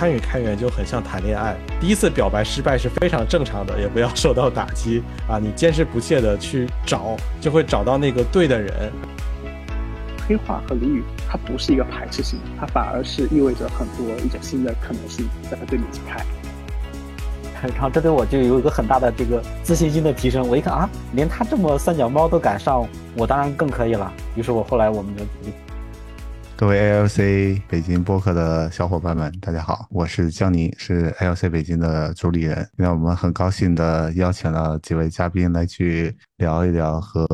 参与开源就很像谈恋爱，第一次表白失败是非常正常的，也不要受到打击啊！你坚持不懈的去找，就会找到那个对的人。黑化和俚语，它不是一个排斥性，它反而是意味着很多一种新的可能性在它对你展开。然后这对我就有一个很大的这个自信心的提升。我一看啊，连他这么三脚猫都敢上，我当然更可以了。于是我后来我们就。作为 ALC 北京播客的小伙伴们，大家好，我是江宁，是 ALC 北京的主理人。那我们很高兴的邀请了几位嘉宾来去聊一聊和。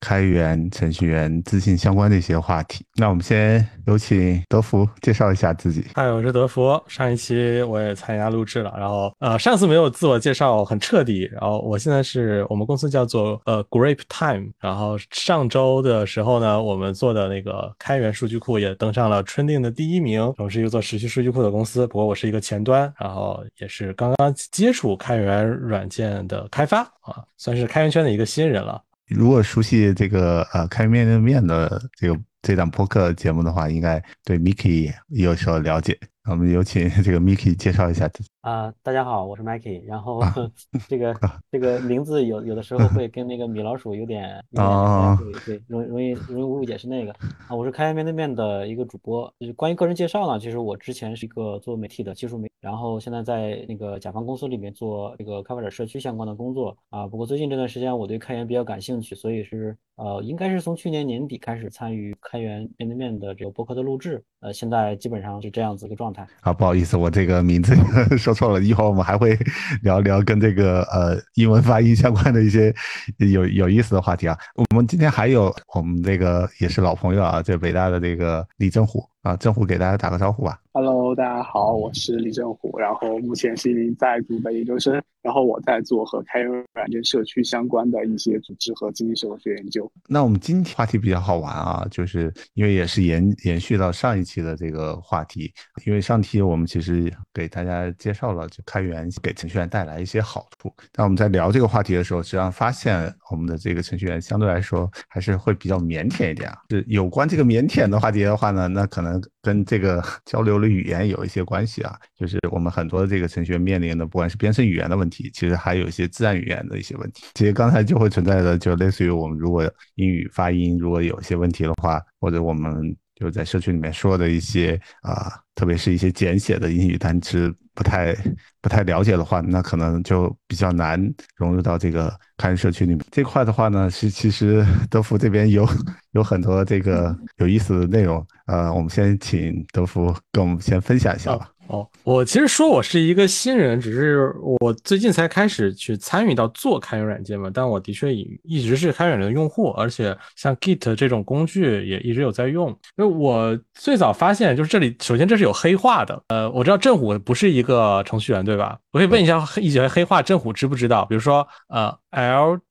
开源程序员自信相关的一些话题，那我们先有请德福介绍一下自己。嗨，我是德福，上一期我也参加录制了，然后呃上次没有自我介绍很彻底，然后我现在是我们公司叫做呃 Grape Time，然后上周的时候呢，我们做的那个开源数据库也登上了 Trending 的第一名。我们是一个做时序数据库的公司，不过我是一个前端，然后也是刚刚接触开源软件的开发啊，算是开源圈的一个新人了。如果熟悉这个呃开面对面的这个这档播客节目的话，应该对 Mickey 有所了解。我们有请这个 Mickey 介绍一下自己。啊，大家好，我是 Mikey。然后 这个 这个名字有有的时候会跟那个米老鼠有点啊，对对，容易容易容易误解是那个啊。我是开源面对面的一个主播。就是关于个人介绍呢，其实我之前是一个做媒体的技术媒，然后现在在那个甲方公司里面做这个开发者社区相关的工作啊。不过最近这段时间我对开源比较感兴趣，所以是呃，应该是从去年年底开始参与开源面对面的这个博客的录制。呃，现在基本上是这样子一个状态。啊，不好意思，我这个名字说错了。一会儿我们还会聊聊跟这个呃英文发音相关的一些 有有意思的话题啊。我们今天还有我们这个也是老朋友啊，这北大的这个李正虎。啊，正虎给大家打个招呼吧。Hello，大家好，我是李正虎，然后目前是一名在读的研究生，然后我在做和开源软件社区相关的一些组织和经济社会学研究。那我们今天话题比较好玩啊，就是因为也是延延续到上一期的这个话题，因为上期我们其实给大家介绍了就开源给程序员带来一些好处，但我们在聊这个话题的时候，实际上发现我们的这个程序员相对来说还是会比较腼腆一点啊。是有关这个腼腆的话题的话呢，那可能。跟这个 交流的语言有一些关系啊，就是我们很多的这个程序员面临的，不管是编程语言的问题，其实还有一些自然语言的一些问题。其实刚才就会存在的，就类似于我们如果英语发音如果有一些问题的话，或者我们就在社区里面说的一些啊，特别是一些简写的英语单词不太不太了解的话，那可能就比较难融入到这个开源社区里面。这块的话呢，是其实 德福这边有有很多这个有意思的内容。呃，我们先请德福跟我们先分享一下吧。哦，我其实说我是一个新人，只是我最近才开始去参与到做开源软件嘛。但我的确一一直是开源的用户，而且像 Git 这种工具也一直有在用。那我最早发现就是这里，首先这是有黑化的。呃，我知道正虎不是一个程序员，对吧？我可以问一下一些黑话，正虎知不知道？比如说，呃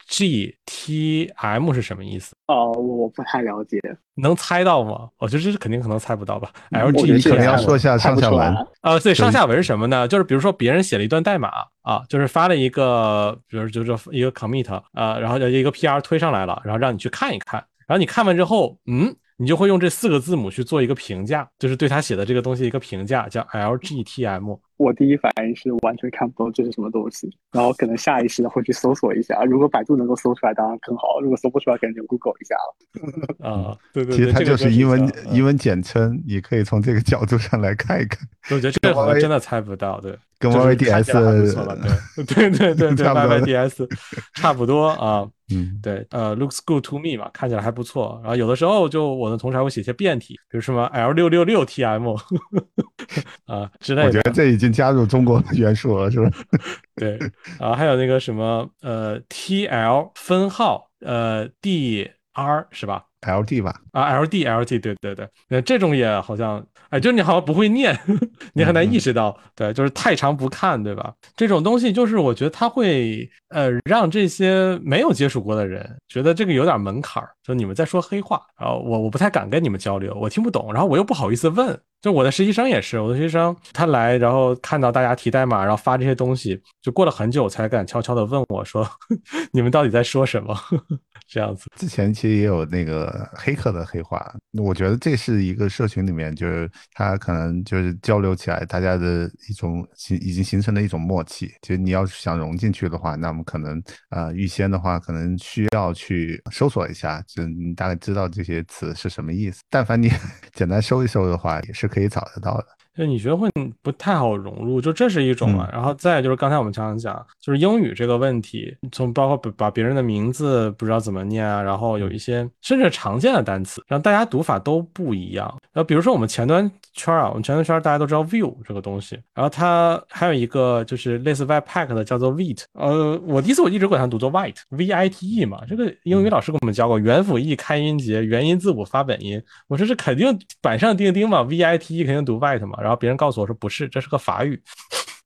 ，LGTM 是什么意思？哦，我不太了解，能猜到吗？我觉得这是肯定可能猜不到吧。LG 你可能要说一下上下文。呃，对，上下文是什么呢？就是比如说别人写了一段代码啊，就是发了一个，比如就是一个 commit 啊，然后一个 PR 推上来了，然后让你去看一看，然后你看完之后，嗯。你就会用这四个字母去做一个评价，就是对他写的这个东西一个评价，叫 LGTM。我第一反应是完全看不懂这是什么东西，然后可能下意识的会去搜索一下。如果百度能够搜出来，当然更好；如果搜不出来，可能就 Google 一下了。啊，对对，其实它就是英文英文简称，你可以从这个角度上来看一看。我觉得这个可能真的猜不到，对。跟 YYDS 对 对对对，YYDS 差不多啊，嗯，对，呃，looks good to me 嘛，看起来还不错。然后有的时候就我的同时还会写些变体，比如什么 L 六六六 TM 啊之类的。我觉得这已经加入中国元素了，是吧？对，啊，还有那个什么呃 TL 分号呃 DR 是吧？L D 吧，啊，L D L D，对对对，那这种也好像，哎，就是你好像不会念，你很难意识到，对，就是太长不看，对吧？这种东西就是我觉得它会，呃，让这些没有接触过的人觉得这个有点门槛儿，就你们在说黑话，然后我我不太敢跟你们交流，我听不懂，然后我又不好意思问，就我的实习生也是，我的实习生他来，然后看到大家提代码，然后发这些东西，就过了很久才敢悄悄的问我说，你们到底在说什么？这样子，之前其实也有那个。呃黑客的黑化。我觉得这是一个社群里面，就是它可能就是交流起来，大家的一种形已经形成了一种默契。其实你要是想融进去的话，那么可能呃预先的话，可能需要去搜索一下，就你大概知道这些词是什么意思。但凡你 简单搜一搜的话，也是可以找得到的。就你觉得会不太好融入，就这是一种啊。然后再就是刚才我们常常讲，就是英语这个问题，从包括把把别人的名字不知道怎么念啊，然后有一些甚至常见的单词，让大家读法都不一样。然后比如说我们前端圈啊，我们前端圈大家都知道 view 这个东西，然后它还有一个就是类似 Webpack 的叫做 Vite，呃，我第一次我一直管它读作 White，V I T E 嘛，这个英语老师给我们教过，元辅 e 开音节，元音字母发本音。我说这肯定板上钉钉嘛，V I T E 肯定读 White 嘛，然后。然后别人告诉我说不是，这是个法语，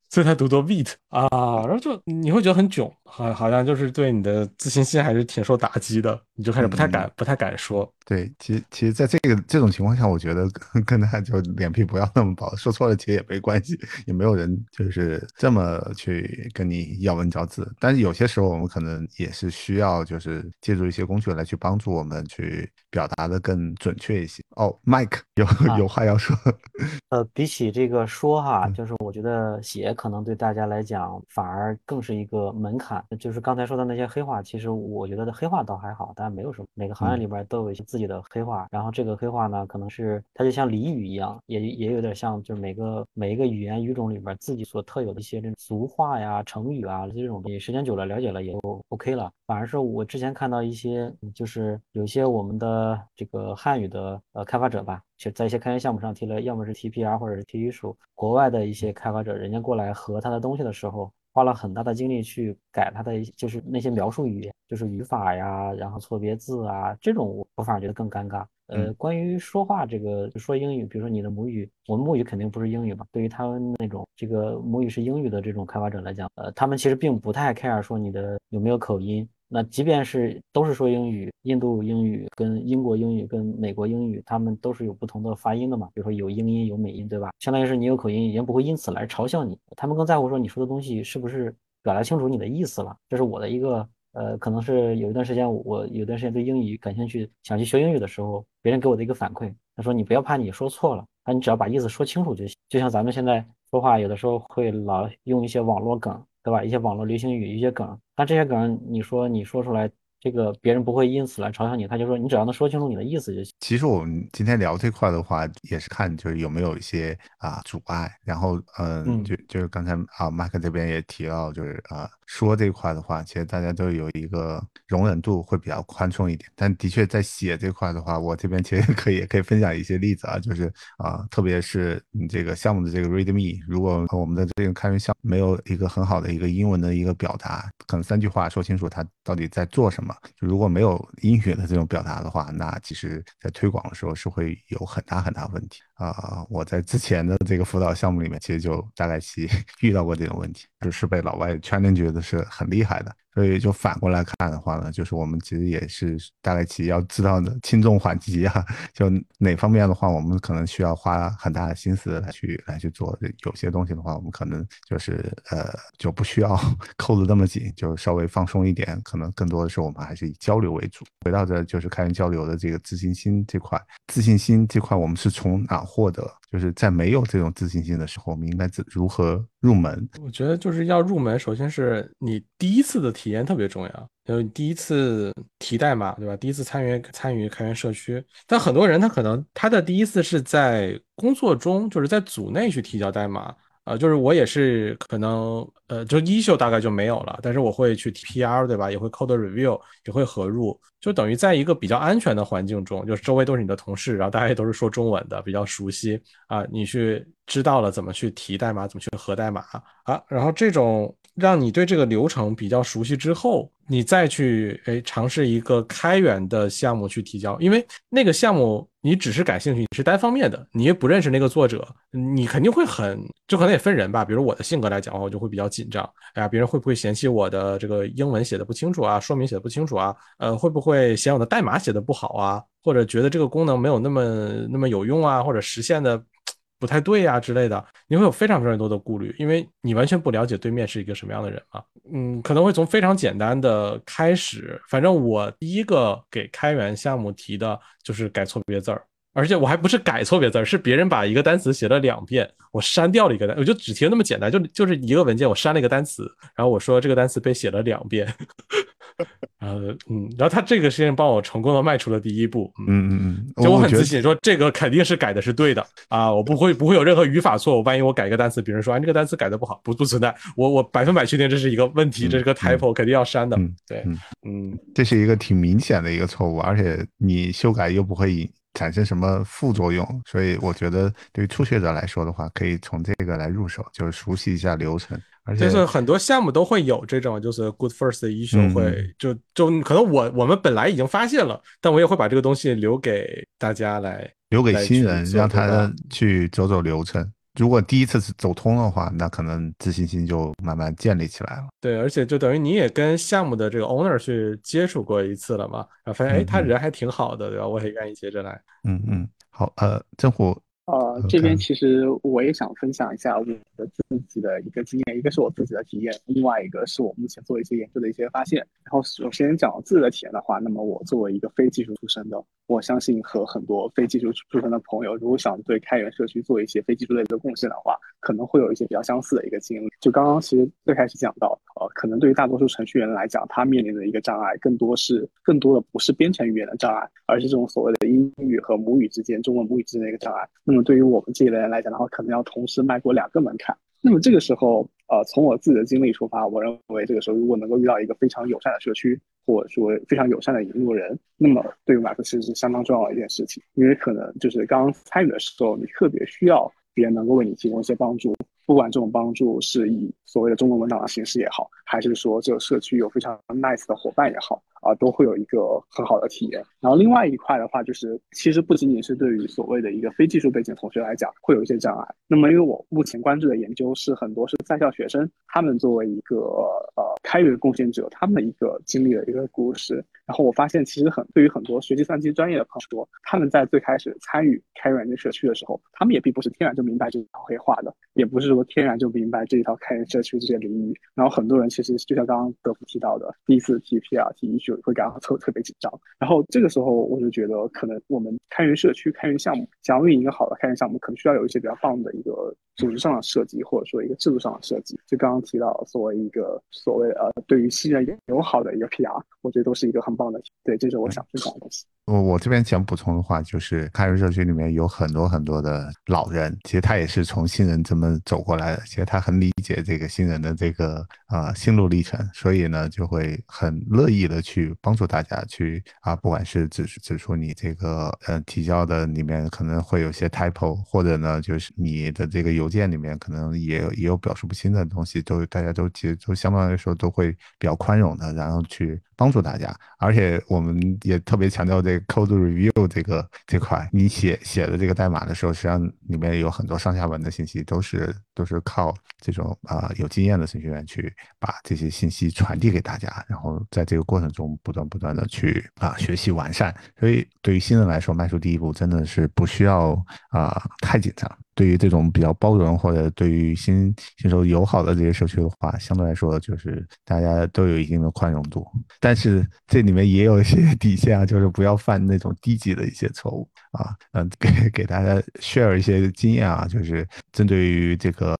所以他读作 wheat 啊，然后就你会觉得很囧，好，好像就是对你的自信心还是挺受打击的，你就开始不太敢，不太敢说。对，其实其实，在这个这种情况下，我觉得跟他就脸皮不要那么薄，说错了其实也没关系，也没有人就是这么去跟你咬文嚼字。但是有些时候，我们可能也是需要就是借助一些工具来去帮助我们去表达的更准确一些。哦，Mike 有有话要说。呃，比起这个说哈，就是我觉得写可能对大家来讲反而更是一个门槛。就是刚才说的那些黑话，其实我觉得的黑话倒还好，但没有什么，每个行业里边都有一些。自己的黑话，然后这个黑话呢，可能是它就像俚语一样，也也有点像，就是每个每一个语言语种里边自己所特有的一些这种俗话呀、成语啊这种，你时间久了了解了也就 OK 了。反而是我之前看到一些，就是有些我们的这个汉语的呃开发者吧，就在一些开源项目上提了，要么是 TPR 或者是提一属国外的一些开发者，人家过来合他的东西的时候。花了很大的精力去改他的，就是那些描述语言，就是语法呀，然后错别字啊，这种我反而觉得更尴尬。呃，关于说话这个说英语，比如说你的母语，我们母语肯定不是英语嘛。对于他们那种这个母语是英语的这种开发者来讲，呃，他们其实并不太 care 说你的有没有口音。那即便是都是说英语，印度英语跟英国英语跟美国英语，他们都是有不同的发音的嘛。比如说有英音有美音，对吧？相当于是你有口音，人不会因此来嘲笑你，他们更在乎说你说的东西是不是表达清楚你的意思了。这是我的一个呃，可能是有一段时间我有段时间对英语感兴趣，想去学英语的时候，别人给我的一个反馈，他说你不要怕你说错了，那你只要把意思说清楚就行。就像咱们现在说话，有的时候会老用一些网络梗。对吧？一些网络流行语，一些梗，但这些梗，你说你说出来。这个别人不会因此来嘲笑你，他就说你只要能说清楚你的意思就行。其实我们今天聊这块的话，也是看就是有没有一些啊阻碍。然后嗯，就就是刚才啊麦克这边也提到，就是啊说这块的话，其实大家都有一个容忍度会比较宽松一点。但的确在写这块的话，我这边其实可以也可以分享一些例子啊，就是啊特别是你这个项目的这个 readme，如果我们的这个开源项目没有一个很好的一个英文的一个表达，可能三句话说清楚它到底在做什么。就如果没有音乐的这种表达的话，那其实在推广的时候是会有很大很大问题。啊！我在之前的这个辅导项目里面，其实就大概其 遇到过这种问题，就是被老外圈定觉得是很厉害的。所以就反过来看的话呢，就是我们其实也是大概其要知道的轻重缓急啊，就哪方面的话，我们可能需要花很大的心思来去来去做。有些东西的话，我们可能就是呃就不需要 扣得那么紧，就稍微放松一点。可能更多的是，我们还是以交流为主。回到这就是开源交流的这个自信心这块，自信心这块我们是从哪获得？就是在没有这种自信心的时候，我们应该怎如何入门？我觉得就是要入门，首先是你第一次的体验特别重要，就是第一次提代码，对吧？第一次参与参与开源社区，但很多人他可能他的第一次是在工作中，就是在组内去提交代码。啊，就是我也是可能，呃，就一秀大概就没有了，但是我会去 PR，对吧？也会 code review，也会合入，就等于在一个比较安全的环境中，就是周围都是你的同事，然后大家也都是说中文的，比较熟悉啊，你去知道了怎么去提代码，怎么去核代码啊，然后这种让你对这个流程比较熟悉之后。你再去诶尝试一个开源的项目去提交，因为那个项目你只是感兴趣，你是单方面的，你也不认识那个作者，你肯定会很，就可能也分人吧。比如我的性格来讲的话，我就会比较紧张。哎呀，别人会不会嫌弃我的这个英文写的不清楚啊，说明写的不清楚啊？呃，会不会嫌我的代码写的不好啊？或者觉得这个功能没有那么那么有用啊？或者实现的？不太对呀之类的，你会有非常非常多的顾虑，因为你完全不了解对面是一个什么样的人嘛。嗯，可能会从非常简单的开始，反正我第一个给开源项目提的就是改错别字儿。而且我还不是改错别字儿，是别人把一个单词写了两遍，我删掉了一个单，我就只提了那么简单，就就是一个文件，我删了一个单词，然后我说这个单词被写了两遍，呃嗯，然后他这个事情帮我成功的迈出了第一步，嗯嗯嗯，就我很自信说这个肯定是改的是对的啊，我不会不会有任何语法错误，万一我改一个单词，别人说啊这个单词改的不好，不不存在，我我百分百确定这是一个问题，这是个 typo，肯定要删的，对，嗯，这是一个挺明显的一个错误，而且你修改又不会引。产生什么副作用？所以我觉得对于初学者来说的话，可以从这个来入手，就是熟悉一下流程。而且就是很多项目都会有这种，就是 good first issue 会就就可能我我们本来已经发现了，但我也会把这个东西留给大家来留给新人，让他去走走流程。如果第一次走通的话，那可能自信心就慢慢建立起来了。对，而且就等于你也跟项目的这个 owner 去接触过一次了嘛，然后发现哎，他人还挺好的，对吧？我也愿意接着来。嗯嗯，好，呃，郑虎。呃，这边其实我也想分享一下我的自己的一个经验，一个是我自己的体验，另外一个是我目前做一些研究的一些发现。然后首先讲自己的体验的话，那么我作为一个非技术出身的，我相信和很多非技术出身的朋友，如果想对开源社区做一些非技术类的贡献的话，可能会有一些比较相似的一个经历。就刚刚其实最开始讲到，呃，可能对于大多数程序员来讲，他面临的一个障碍，更多是更多的不是编程语言的障碍，而是这种所谓的英语和母语之间、中文母语之间的一个障碍。那么对于我们这一类人来讲的话，可能要同时迈过两个门槛。那么这个时候，呃，从我自己的经历出发，我认为这个时候如果能够遇到一个非常友善的社区，或者说非常友善的引路人，那么对于我来说其实是相当重要的一件事情。因为可能就是刚刚参与的时候，你特别需要别人能够为你提供一些帮助，不管这种帮助是以所谓的中文文档的形式也好，还是说这个社区有非常 nice 的伙伴也好。啊，都会有一个很好的体验。然后另外一块的话，就是其实不仅仅是对于所谓的一个非技术背景同学来讲，会有一些障碍。那么因为我目前关注的研究是很多是在校学生，他们作为一个呃开源贡献者，他们的一个经历的一个故事。然后我发现，其实很对于很多学计算机专业的朋友说，他们在最开始参与开源这社区的时候，他们也并不是天然就明白这套黑话的，也不是说天然就明白这一套开源社区这些领域。然后很多人其实就像刚刚德福提到的，第一次提 P R T 会感到特特别紧张。然后这个时候我就觉得，可能我们开源社区、开源项目想要运营一个好的开源项目，可能需要有一些比较棒的一个组织上的设计，或者说一个制度上的设计。就刚刚提到作为一个所谓呃对于新人友好的一个 P R，我觉得都是一个很。棒的，对，这是我想分享的东西。我我这边想补充的话，就是开源社区里面有很多很多的老人，其实他也是从新人这么走过来的，其实他很理解这个新人的这个啊心路历程，所以呢就会很乐意的去帮助大家去啊，不管是指指出你这个呃提交的里面可能会有些 typo，或者呢就是你的这个有邮件里面可能也也有表述不清的东西，都大家都其实都相对来说都会比较宽容的，然后去帮助大家。而且我们也特别强调这个 code review 这个这块，你写写的这个代码的时候，实际上里面有很多上下文的信息，都是都是靠这种啊有经验的程序员去把这些信息传递给大家，然后在这个过程中不断不断的去啊学习完善。所以对于新人来说，迈出第一步真的是不需要啊太紧张。对于这种比较包容或者对于新新手友好的这些社区的话，相对来说就是大家都有一定的宽容度，但但是这里面也有一些底线啊，就是不要犯那种低级的一些错误啊。嗯，给给大家 share 一些经验啊，就是针对于这个。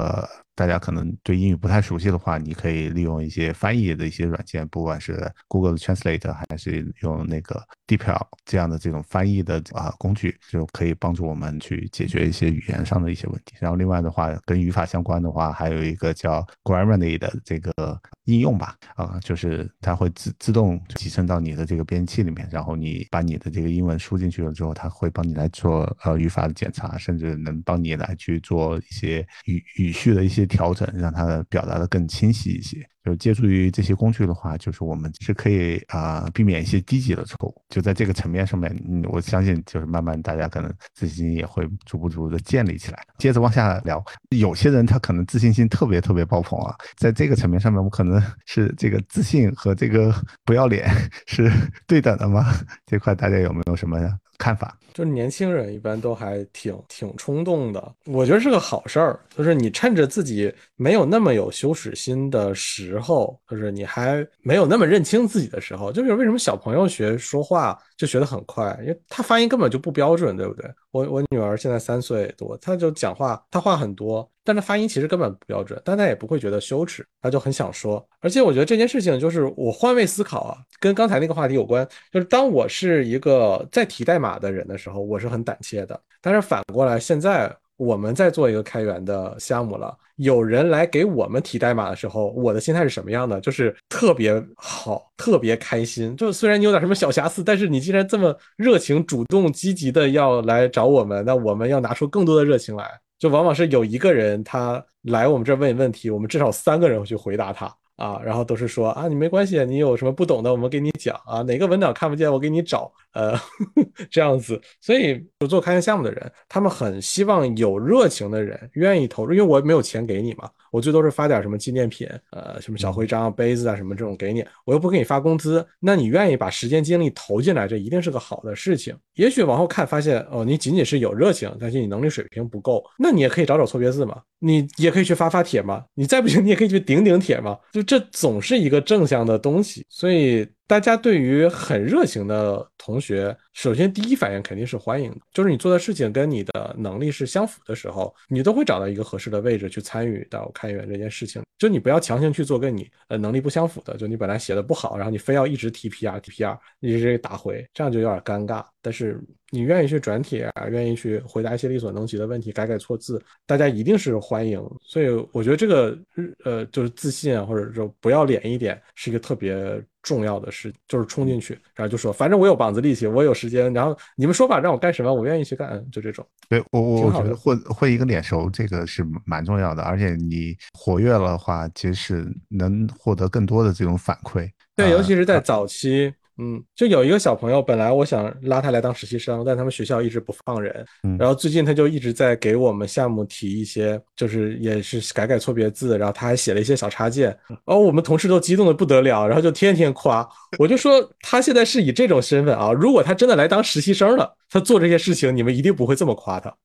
大家可能对英语不太熟悉的话，你可以利用一些翻译的一些软件，不管是 Google Translate 还是用那个 DeepL 这样的这种翻译的啊工具，就可以帮助我们去解决一些语言上的一些问题。然后另外的话，跟语法相关的话，还有一个叫 Grammarly 的这个应用吧，啊，就是它会自自动集成到你的这个编辑器里面，然后你把你的这个英文输进去了之后，它会帮你来做呃语法的检查，甚至能帮你来去做一些语语序的一些。调整让它表达的更清晰一些，就借助于这些工具的话，就是我们是可以啊避免一些低级的错误。就在这个层面上面，嗯，我相信就是慢慢大家可能自信心也会逐步逐步的建立起来。接着往下聊，有些人他可能自信心特别特别爆棚啊，在这个层面上面，我可能 是这个自信和这个不要脸 是对等的吗？这块大家有没有什么看法？就是年轻人一般都还挺挺冲动的，我觉得是个好事儿。就是你趁着自己没有那么有羞耻心的时候，就是你还没有那么认清自己的时候，就是为什么小朋友学说话就学得很快，因为他发音根本就不标准，对不对？我我女儿现在三岁多，她就讲话，她话很多，但她发音其实根本不标准，但她也不会觉得羞耻，她就很想说。而且我觉得这件事情就是我换位思考啊，跟刚才那个话题有关，就是当我是一个在提代码的人的时候，我是很胆怯的。但是反过来，现在我们在做一个开源的项目了，有人来给我们提代码的时候，我的心态是什么样的？就是特别好，特别开心。就虽然你有点什么小瑕疵，但是你既然这么热情、主动、积极的要来找我们，那我们要拿出更多的热情来。就往往是有一个人他来我们这问问题，我们至少三个人会去回答他。啊，然后都是说啊，你没关系，你有什么不懂的，我们给你讲啊，哪个文档看不见，我给你找，呃，这样子。所以做开源项目的人，他们很希望有热情的人愿意投入，因为我没有钱给你嘛，我最多是发点什么纪念品，呃，什么小徽章、杯子啊什么这种给你，我又不给你发工资，那你愿意把时间精力投进来，这一定是个好的事情。也许往后看发现，哦，你仅仅是有热情，但是你能力水平不够，那你也可以找找错别字嘛。你也可以去发发帖嘛，你再不行，你也可以去顶顶帖嘛，就这总是一个正向的东西，所以。大家对于很热情的同学，首先第一反应肯定是欢迎的。就是你做的事情跟你的能力是相符的时候，你都会找到一个合适的位置去参与到开源这件事情。就你不要强行去做跟你呃能力不相符的，就你本来写的不好，然后你非要一直提 PR 提 PR，一直打回，这样就有点尴尬。但是你愿意去转帖啊，愿意去回答一些力所能及的问题，改改错字，大家一定是欢迎。所以我觉得这个呃就是自信啊，或者说不要脸一点，是一个特别。重要的事，就是冲进去，然后就说，反正我有膀子力气，我有时间，然后你们说吧，让我干什么，我愿意去干，就这种。对我，我觉得混混一个脸熟，这个是蛮重要的，而且你活跃了的话，其实是能获得更多的这种反馈。对，尤其是在早期。嗯，就有一个小朋友，本来我想拉他来当实习生，但他们学校一直不放人。嗯，然后最近他就一直在给我们项目提一些，就是也是改改错别字，然后他还写了一些小插件。哦，我们同事都激动的不得了，然后就天天夸。我就说他现在是以这种身份啊，如果他真的来当实习生了。他做这些事情，你们一定不会这么夸他，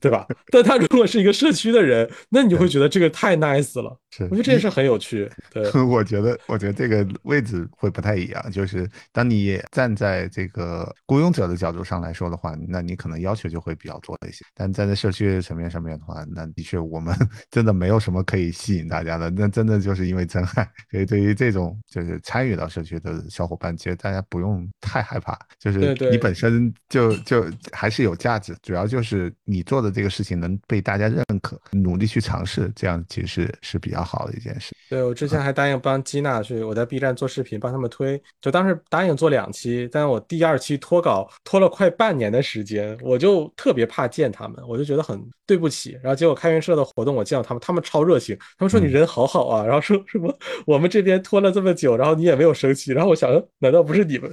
对吧？但他如果是一个社区的人，那你就会觉得这个太 nice 了。是，我觉得这件事很有趣。对，我觉得，我觉得这个位置会不太一样。就是当你站在这个雇佣者的角度上来说的话，那你可能要求就会比较多一些。但站在社区层面上面的话，那的确我们 真的没有什么可以吸引大家的。那真的就是因为真爱。所以对于这种就是参与到社区的小伙伴，其实大家不用太害怕。就是你本身就就。还是有价值，主要就是你做的这个事情能被大家认可，努力去尝试，这样其实是是比较好的一件事。对我之前还答应帮基娜去，我在 B 站做视频帮他们推，就当时答应做两期，但是我第二期脱稿拖了快半年的时间，我就特别怕见他们，我就觉得很对不起。然后结果开源社的活动我见到他们，他们超热情，他们说你人好好啊，然后说什么我们这边拖了这么久，然后你也没有生气，然后我想，难道不是你们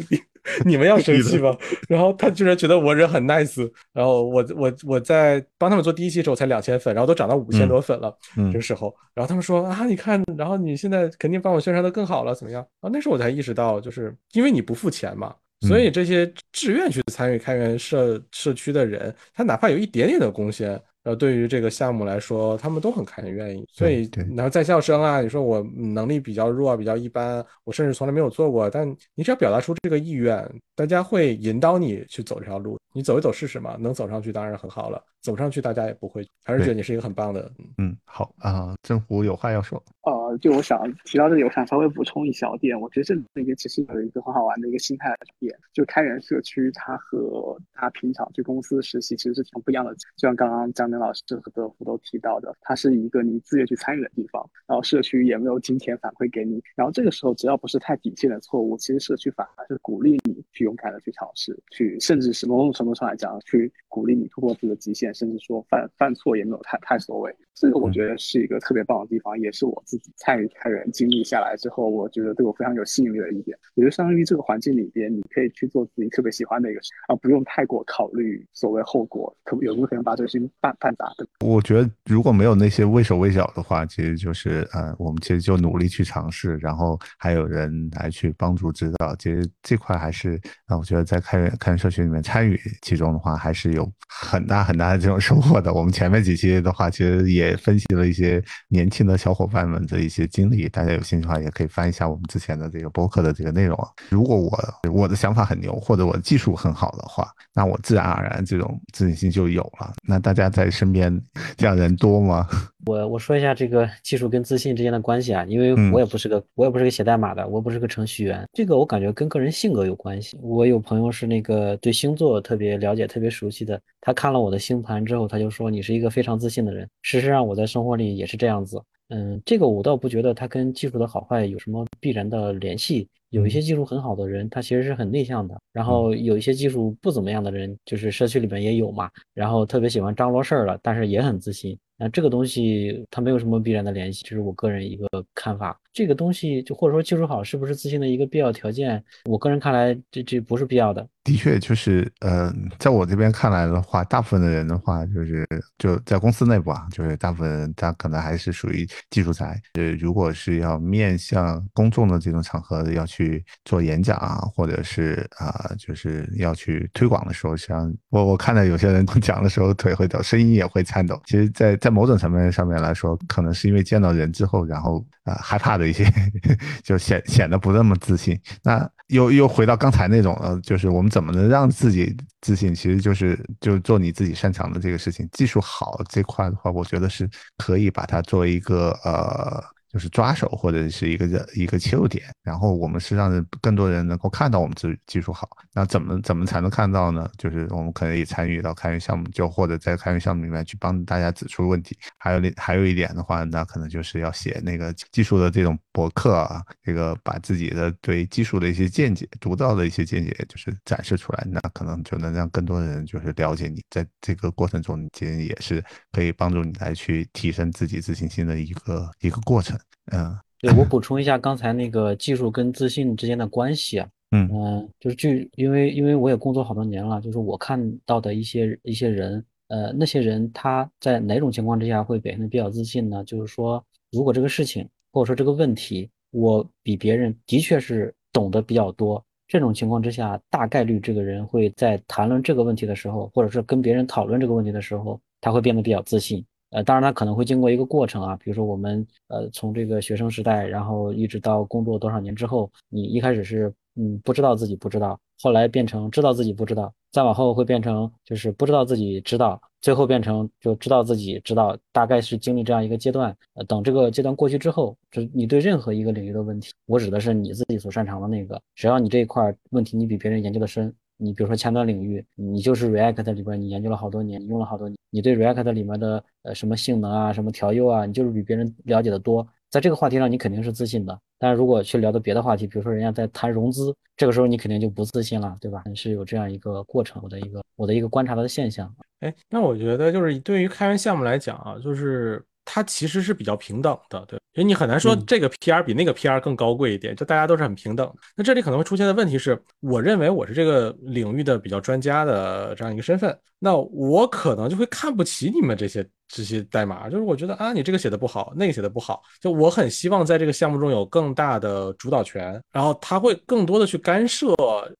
你 你们要生气吗？然后他居然觉得我人很 nice，然后我我我在帮他们做第一期的时候才两千粉，然后都涨到五千多粉了，这个时候，然后他们说啊，你看，然后你现在肯定帮我宣传的更好了，怎么样？啊，那时候我才意识到，就是因为你不付钱嘛，所以这些志愿去参与开源社社区的人，他哪怕有一点点的贡献。呃，对于这个项目来说，他们都很很愿意，所以然后在校生啊，你说我能力比较弱，比较一般，我甚至从来没有做过，但你只要表达出这个意愿，大家会引导你去走这条路，你走一走试试嘛，能走上去当然很好了，走上去大家也不会，还是觉得你是一个很棒的。嗯，好啊，政府有话要说。呃，就我想提到这里，我想稍微补充一小点，我觉得这里面其实有一个很好玩的一个心态点，就开源社区它和它平常去公司实习其实是挺不一样的，就像刚刚江老师和德福都提到的，它是一个你自愿去参与的地方，然后社区也没有金钱反馈给你，然后这个时候只要不是太底线的错误，其实社区反而是鼓励你去勇敢的去尝试，去甚至是某种程度上来讲，去鼓励你突破自己的极限，甚至说犯犯错也没有太太所谓。这个我觉得是一个特别棒的地方，也是我自己参与开源经历下来之后，我觉得对我非常有吸引力的一点。我觉得相当于这个环境里边，你可以去做自己特别喜欢的一个事，而不用太过考虑所谓后果，可有没有可能把这个事情办办砸的。我觉得如果没有那些畏手畏脚的话，其实就是呃，我们其实就努力去尝试，然后还有人来去帮助指导。其实这块还是啊，我觉得在开源开源社群里面参与其中的话，还是有很大很大的这种收获的。我们前面几期的话，其实也也分析了一些年轻的小伙伴们的一些经历，大家有兴趣的话，也可以翻一下我们之前的这个播客的这个内容。如果我我的想法很牛，或者我的技术很好的话，那我自然而然这种自信心就有了。那大家在身边这样人多吗？我我说一下这个技术跟自信之间的关系啊，因为我也不是个我也不是个写代码的，我不是个程序员，这个我感觉跟个人性格有关系。我有朋友是那个对星座特别了解、特别熟悉的，他看了我的星盘之后，他就说你是一个非常自信的人。事实上，我在生活里也是这样子。嗯，这个我倒不觉得它跟技术的好坏有什么必然的联系。有一些技术很好的人，他其实是很内向的；然后有一些技术不怎么样的人，就是社区里面也有嘛，然后特别喜欢张罗事儿了，但是也很自信。那这个东西它没有什么必然的联系，这是我个人一个看法。这个东西就或者说技术好是不是自信的一个必要条件？我个人看来，这这不是必要的。的确，就是呃，在我这边看来的话，大部分的人的话，就是就在公司内部啊，就是大部分人他可能还是属于技术宅。呃，如果是要面向公众的这种场合要去做演讲啊，或者是啊，就是要去推广的时候，像我我看到有些人讲的时候腿会抖，声音也会颤抖。其实，在在某种层面上面来说，可能是因为见到人之后，然后啊害怕的一些，就显显得不那么自信。那又又回到刚才那种呃，就是我们。怎么能让自己自信？其实就是就做你自己擅长的这个事情。技术好这块的话，我觉得是可以把它作为一个呃。就是抓手或者是一个一个切入点，然后我们是让更多人能够看到我们技技术好。那怎么怎么才能看到呢？就是我们可以参与到开源项目，就或者在开源项目里面去帮大家指出问题。还有还有一点的话，那可能就是要写那个技术的这种博客啊，这个把自己的对技术的一些见解、独到的一些见解，就是展示出来。那可能就能让更多人就是了解你，在这个过程中，间也是可以帮助你来去提升自己自信心的一个一个过程。嗯，对我补充一下刚才那个技术跟自信之间的关系啊，嗯嗯，就是据因为因为我也工作好多年了，就是我看到的一些一些人，呃，那些人他在哪种情况之下会表现的比较自信呢？就是说，如果这个事情或者说这个问题，我比别人的确是懂得比较多，这种情况之下，大概率这个人会在谈论这个问题的时候，或者是跟别人讨论这个问题的时候，他会变得比较自信。呃，当然，他可能会经过一个过程啊，比如说我们呃从这个学生时代，然后一直到工作多少年之后，你一开始是嗯不知道自己不知道，后来变成知道自己不知道，再往后会变成就是不知道自己知道，最后变成就知道自己知道，大概是经历这样一个阶段。呃，等这个阶段过去之后，就你对任何一个领域的问题，我指的是你自己所擅长的那个，只要你这一块问题你比别人研究的深。你比如说前端领域，你就是 React 里边，你研究了好多年，你用了好多年，你对 React 里面的呃什么性能啊，什么调优啊，你就是比别人了解的多，在这个话题上你肯定是自信的。但是如果去聊到别的话题，比如说人家在谈融资，这个时候你肯定就不自信了，对吧？是有这样一个过程，我的一个我的一个观察到的现象。哎，那我觉得就是对于开源项目来讲啊，就是它其实是比较平等的，对。因为你很难说这个 PR 比那个 PR 更高贵一点，就大家都是很平等。那这里可能会出现的问题是，我认为我是这个领域的比较专家的这样一个身份，那我可能就会看不起你们这些这些代码，就是我觉得啊，你这个写的不好，那个写的不好，就我很希望在这个项目中有更大的主导权，然后他会更多的去干涉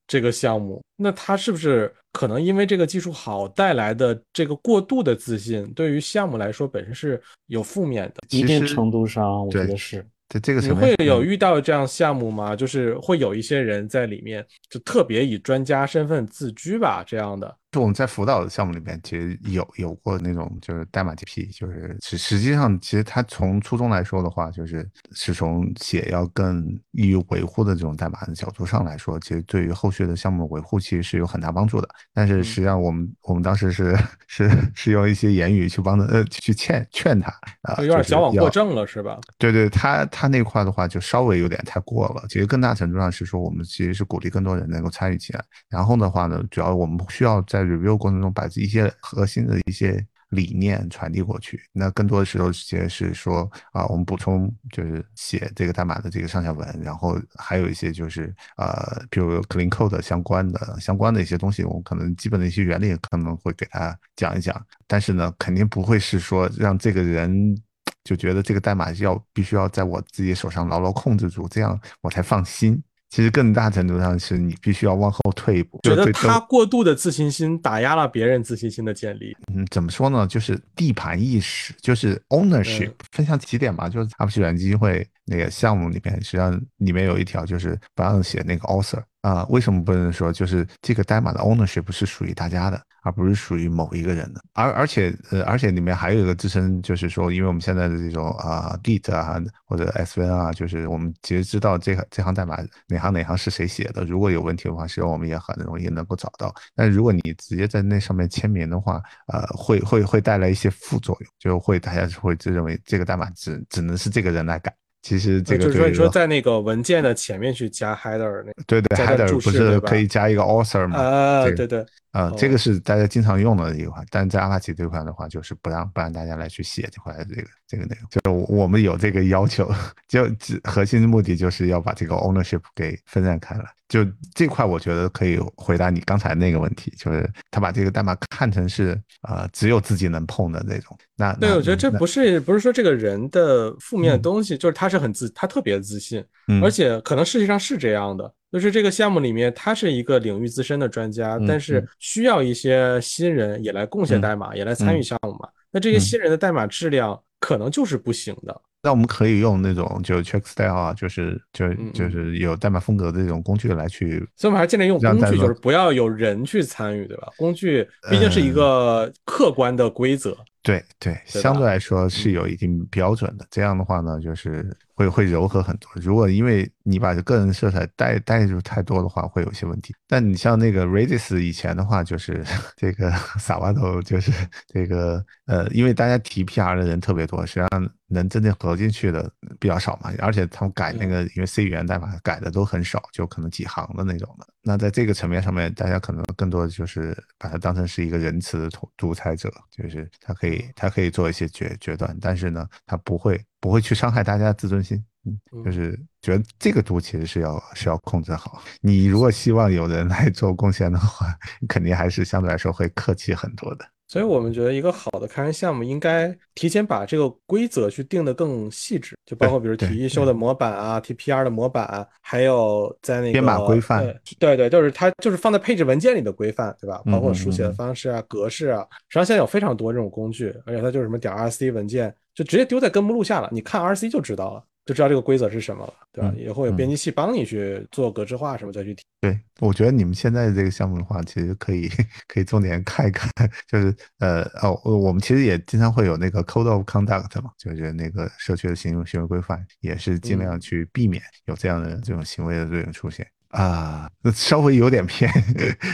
这个项目。那他是不是可能因为这个技术好带来的这个过度的自信，对于项目来说本身是有负面的？一定程度上。我觉得是，在这个你会有遇到这样项目吗？就是会有一些人在里面，就特别以专家身份自居吧，这样的。就我们在辅导的项目里面，其实有有过那种就是代码 GP，就是实实际上其实它从初衷来说的话，就是是从写要更易于维护的这种代码的角度上来说，其实对于后续的项目维护其实是有很大帮助的。但是实际上我们我们当时是是是用一些言语去帮他呃去劝劝他啊，有点矫枉过正了是吧？对对，他他那块的话就稍微有点太过了。其实更大程度上是说我们其实是鼓励更多人能够参与进来。然后的话呢，主要我们需要在 review 过程中把一些核心的一些理念传递过去。那更多的时候其实是说啊，我们补充就是写这个代码的这个上下文，然后还有一些就是呃，比如 clean code 相关的相关的一些东西，我们可能基本的一些原理可能会给他讲一讲。但是呢，肯定不会是说让这个人就觉得这个代码要必须要在我自己手上牢牢控制住，这样我才放心。其实更大程度上是你必须要往后退一步，觉得他过度的自信心打压了别人自信心的建立。嗯，怎么说呢？就是地盘意识，就是 ownership。分享几点嘛，就是阿普奇软件基金会那个项目里面，实际上里面有一条就是不让写那个 author 啊。为什么不能说？就是这个代码的 ownership 是属于大家的。而不是属于某一个人的，而而且呃，而且里面还有一个支撑，就是说，因为我们现在的这种啊，Git 啊或者 SVN 啊，就是我们其实知道这这行代码哪行哪行是谁写的，如果有问题的话，实际上我们也很容易能够找到。但如果你直接在那上面签名的话，呃，会会会带来一些副作用，就会大家会自认为这个代码只只能是这个人来改。其实这个就是说，你说在那个文件的前面去加 header 那对对 header 不是可以加一个 author 吗？啊，对对，啊，这个是大家经常用的一块，但是在阿帕奇这块的话，就是不让不让大家来去写这块这个这个内容，就是我们有这个要求，就核心的目的就是要把这个 ownership 给分散开了。就这块，我觉得可以回答你刚才那个问题，就是他把这个代码看成是呃，只有自己能碰的那种。那对，我觉得这不是不是说这个人的负面的东西，就是他是很自，他特别自信，而且可能实际上是这样的，就是这个项目里面他是一个领域资深的专家，但是需要一些新人也来贡献代码，也来参与项目嘛。那这些新人的代码质量可能就是不行的。那我们可以用那种就 check style 啊，就是就就是有代码风格的这种工具来去，所以我们还是尽量用工具，就是不要有人去参与，对吧？工具毕竟是一个客观的规则。对对，相对来说是有一定标准的。这样的话呢，就是会会柔和很多。如果因为你把个人色彩带带入太多的话，会有些问题。但你像那个 Redis 以前的话，就是 这个 萨瓦头，就是这个呃，因为大家提 PR 的人特别多，实际上能真正合进去的比较少嘛。而且他们改那个，因为 C 语言代码改的都很少，就可能几行的那种的。那在这个层面上面，大家可能更多的就是把它当成是一个仁慈的独独裁者，就是他可以他可以做一些决决断，但是呢，他不会不会去伤害大家自尊心，嗯，就是觉得这个度其实是要是要控制好。你如果希望有人来做贡献的话，肯定还是相对来说会客气很多的。所以我们觉得一个好的开源项目应该提前把这个规则去定的更细致，就包括比如提议修的模板啊，TPR 的模板，还有在那个编码规范，对对，就是它就是放在配置文件里的规范，对吧？包括书写的方式啊、格式啊，实际上现在有非常多这种工具，而且它就是什么点 RC 文件，就直接丢在根目录下了，你看 RC 就知道了。就知道这个规则是什么了，对吧？也会有编辑器帮你去做格式化什么再去提。对，我觉得你们现在这个项目的话，其实可以 可以重点看一看，就是呃哦，我们其实也经常会有那个 code of conduct 嘛，就是那个社区的行为行为规范，也是尽量去避免有这样的这种行为的这种出现。啊，稍微有点偏，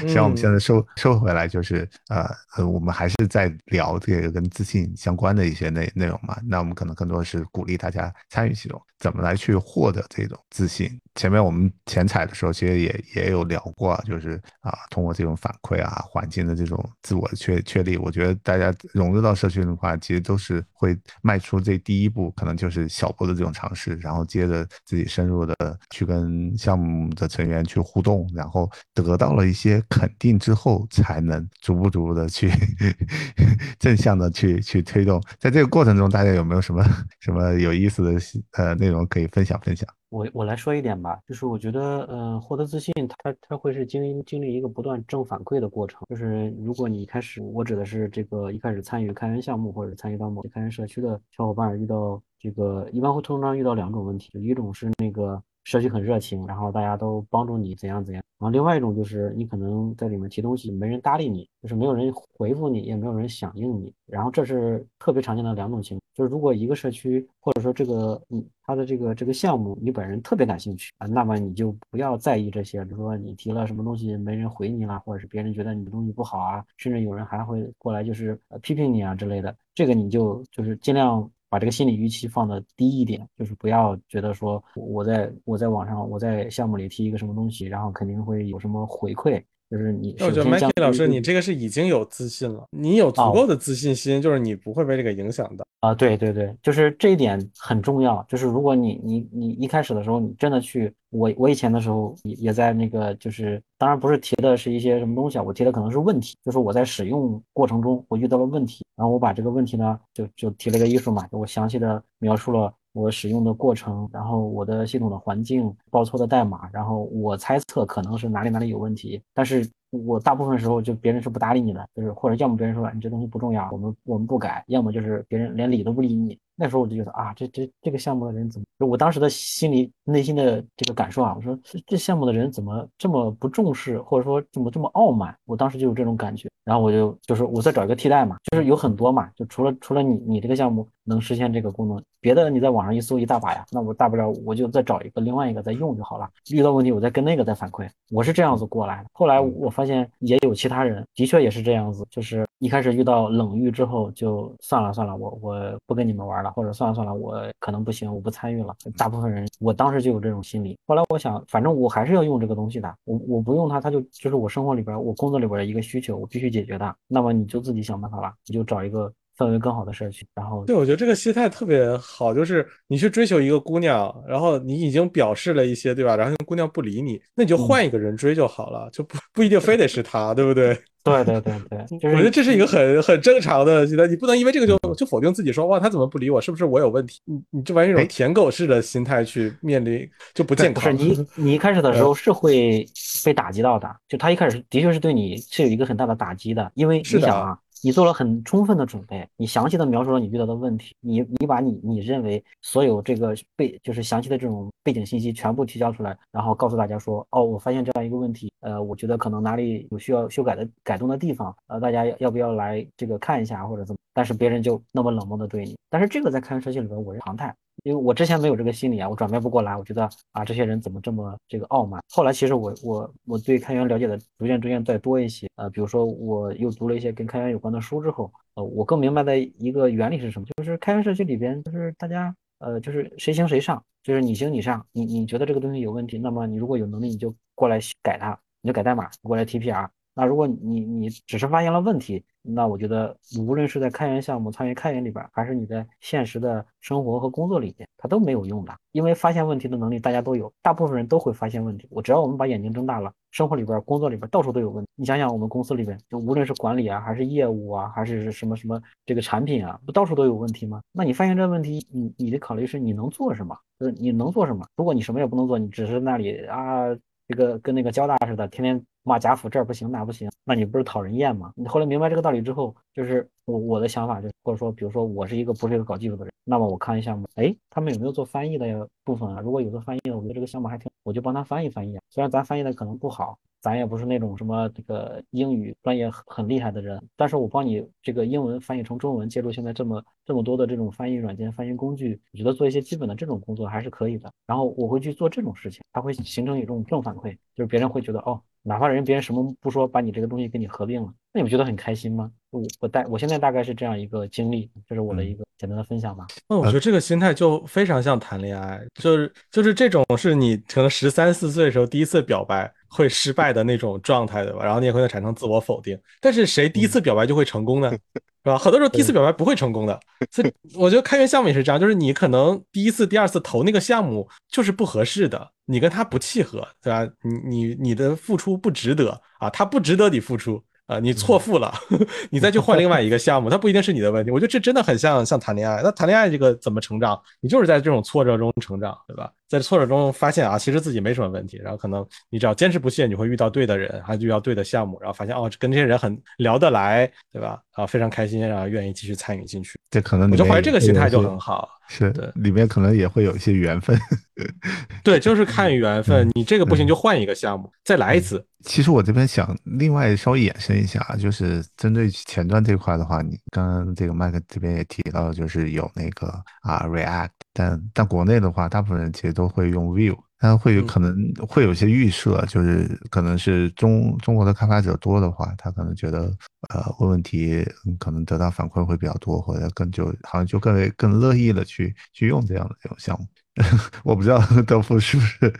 像我们现在收收回来，就是呃呃，我们还是在聊这个跟自信相关的一些内内容嘛。那我们可能更多的是鼓励大家参与其中，怎么来去获得这种自信。前面我们前采的时候，其实也也有聊过，就是啊，通过这种反馈啊，环境的这种自我确确立，我觉得大家融入到社群的话，其实都是会迈出这第一步，可能就是小步的这种尝试，然后接着自己深入的去跟项目的成人员去互动，然后得到了一些肯定之后，才能逐步逐步的去 正向的去去推动。在这个过程中，大家有没有什么 什么有意思的呃内容可以分享分享？我我来说一点吧，就是我觉得，嗯，获得自信，它它会是经经历一个不断正反馈的过程。就是如果你一开始，我指的是这个一开始参与开源项目或者参与到某些开源社区的小伙伴，遇到这个一般会通常遇到两种问题，一种是那个。社区很热情，然后大家都帮助你怎样怎样。然后另外一种就是你可能在里面提东西，没人搭理你，就是没有人回复你，也没有人响应你。然后这是特别常见的两种情况。就是如果一个社区或者说这个嗯它的这个这个项目你本人特别感兴趣啊，那么你就不要在意这些，比如说你提了什么东西没人回你啦，或者是别人觉得你的东西不好啊，甚至有人还会过来就是批评你啊之类的，这个你就就是尽量。把这个心理预期放的低一点，就是不要觉得说我在我在网上我在项目里提一个什么东西，然后肯定会有什么回馈，就是你。我觉得 Mikey 老师，你这个是已经有自信了，你有足够的自信心，就是你不会被这个影响的。啊，对对对，就是这一点很重要。就是如果你你你一开始的时候，你真的去，我我以前的时候也也在那个，就是当然不是提的是一些什么东西啊，我提的可能是问题，就是我在使用过程中我遇到了问题，然后我把这个问题呢就就提了个艺术嘛，我详细的描述了。我使用的过程，然后我的系统的环境，报错的代码，然后我猜测可能是哪里哪里有问题，但是我大部分时候就别人是不搭理你的，就是或者要么别人说你这东西不重要，我们我们不改，要么就是别人连理都不理你。那时候我就觉得啊，这这这个项目的人怎么？我当时的心里内心的这个感受啊，我说这这项目的人怎么这么不重视，或者说怎么这么傲慢？我当时就有这种感觉。然后我就就是我再找一个替代嘛，就是有很多嘛，就除了除了你你这个项目能实现这个功能，别的你在网上一搜一大把呀，那我大不了我就再找一个另外一个再用就好了。遇到问题我再跟那个再反馈，我是这样子过来的。后来我发发现也有其他人的确也是这样子，就是一开始遇到冷遇之后就算了算了，我我不跟你们玩了，或者算了算了，我可能不行，我不参与了。大部分人我当时就有这种心理。后来我想，反正我还是要用这个东西的，我我不用它，它就就是我生活里边我工作里边的一个需求，我必须。解决的，那么你就自己想办法吧，你就找一个氛围更好的社区。然后，对我觉得这个心态特别好，就是你去追求一个姑娘，然后你已经表示了一些，对吧？然后姑娘不理你，那你就换一个人追就好了，就不不一定非得是她，对不对？对对对对，我觉得这是一个很很正常的心态，你不能因为这个就就否定自己，说哇他怎么不理我，是不是我有问题？你你这玩意一种舔狗式的心态去面临就不健康。不是你 你一开始的时候是会被打击到的，就他一开始的确是对你是有一个很大的打击的，因为你想啊。你做了很充分的准备，你详细的描述了你遇到的问题，你你把你你认为所有这个背就是详细的这种背景信息全部提交出来，然后告诉大家说，哦，我发现这样一个问题，呃，我觉得可能哪里有需要修改的改动的地方，呃，大家要不要来这个看一下或者怎么？但是别人就那么冷漠的对你，但是这个在开源社区里边我是常态。因为我之前没有这个心理啊，我转变不过来。我觉得啊，这些人怎么这么这个傲慢？后来其实我我我对开源了解的逐渐逐渐再多一些。呃，比如说我又读了一些跟开源有关的书之后，呃，我更明白的一个原理是什么？就是开源社区里边，就是大家呃，就是谁行谁上，就是你行你上。你你觉得这个东西有问题，那么你如果有能力，你就过来改它，你就改代码，过来 TPR。那如果你你只是发现了问题，那我觉得无论是在开源项目参与开源里边，还是你在现实的生活和工作里边，它都没有用的。因为发现问题的能力大家都有，大部分人都会发现问题。我只要我们把眼睛睁大了，生活里边、工作里边到处都有问题。你想想，我们公司里边，就无论是管理啊，还是业务啊，还是什么什么这个产品啊，不到处都有问题吗？那你发现这问题，你你的考虑是你能做什么？就是你能做什么？如果你什么也不能做，你只是那里啊，这个跟那个交大似的，天天。骂贾府这儿不行那不行，那你不是讨人厌吗？你后来明白这个道理之后，就是我我的想法就是，或者说，比如说我是一个不是一个搞技术的人，那么我看一项目，哎，他们有没有做翻译的部分啊？如果有做翻译的，我觉得这个项目还挺，我就帮他翻译翻译。虽然咱翻译的可能不好。咱也不是那种什么这个英语专业很厉害的人，但是我帮你这个英文翻译成中文，借助现在这么这么多的这种翻译软件、翻译工具，我觉得做一些基本的这种工作还是可以的。然后我会去做这种事情，它会形成一种正反馈，就是别人会觉得哦，哪怕人别人什么不说，把你这个东西给你合并了，那你不觉得很开心吗？我我大我现在大概是这样一个经历，这是我的一个简单的分享吧。那我觉得这个心态就非常像谈恋爱，就是就是这种是你可能十三四岁的时候第一次表白会失败的那种状态，对吧？然后你也会产生自我否定。但是谁第一次表白就会成功呢？是吧？很多时候第一次表白不会成功的。所以我觉得开源项目也是这样，就是你可能第一次、第二次投那个项目就是不合适的，你跟他不契合，对吧？你你你的付出不值得啊，他不值得你付出。啊，你错付了，你再去换另外一个项目，它不一定是你的问题。我觉得这真的很像像谈恋爱。那谈恋爱这个怎么成长？你就是在这种挫折中成长，对吧？在挫折中发现啊，其实自己没什么问题。然后可能你只要坚持不懈，你会遇到对的人，还遇到对的项目，然后发现哦，跟这些人很聊得来，对吧？啊，非常开心，然后愿意继续参与进去。这可能我就怀着这个心态就很好。是的，里面可能也会有一些缘分。对，就是看缘分。你这个不行就换一个项目，再来一次。其实我这边想另外稍微延伸一下，就是针对前端这块的话，你刚刚这个麦克这边也提到，就是有那个啊 React，但但国内的话，大部分人其实都会用 Vue。它会有可能会有些预设，就是可能是中中国的开发者多的话，他可能觉得呃问问题可能得到反馈会比较多，或者更就好像就更更乐意的去去用这样的这种项目。我不知道 德福是不是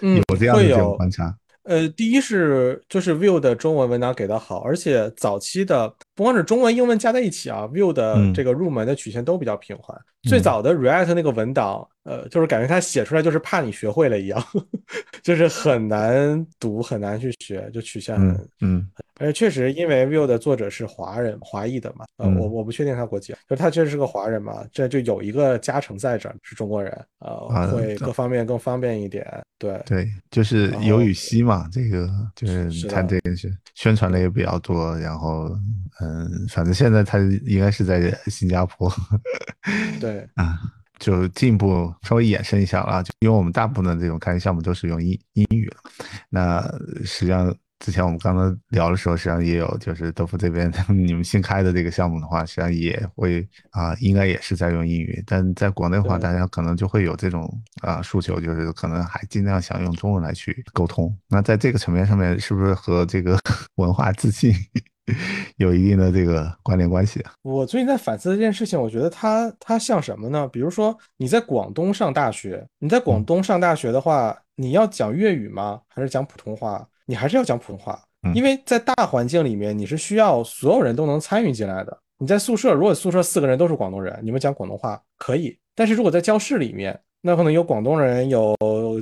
有这样的这种观察。呃，第一是就是 Vue 的中文文档给的好，而且早期的不光是中文、英文加在一起啊，Vue 的这个入门的曲线都比较平缓。最早的 React 那个文档，呃，就是感觉它写出来就是怕你学会了一样，就是很难读、很难去学，就曲线很嗯。而且确实，因为 Vue 的作者是华人、华裔的嘛，呃，我我不确定他国籍，就他确实是个华人嘛，这就有一个加成在这儿，是中国人，呃，会各方面更方便一点。对对，就是有语西嘛，这个就是他这个是宣传的也比较多，然后嗯，反正现在他应该是在新加坡。对啊，就进一步稍微延伸一下了，就因为我们大部分的这种开源项目都是用英英语了，那实际上。之前我们刚刚聊的时候，实际上也有，就是德福这边 你们新开的这个项目的话，实际上也会啊，应该也是在用英语。但在国内的话，大家可能就会有这种啊诉求，就是可能还尽量想用中文来去沟通。那在这个层面上面，是不是和这个 文化自信 有一定的这个关联关系啊？我最近在反思这件事情，我觉得它它像什么呢？比如说你在广东上大学，你在广东上大学的话，你要讲粤语吗？还是讲普通话？你还是要讲普通话，因为在大环境里面，你是需要所有人都能参与进来的。你在宿舍，如果宿舍四个人都是广东人，你们讲广东话可以；但是如果在教室里面，那可能有广东人，有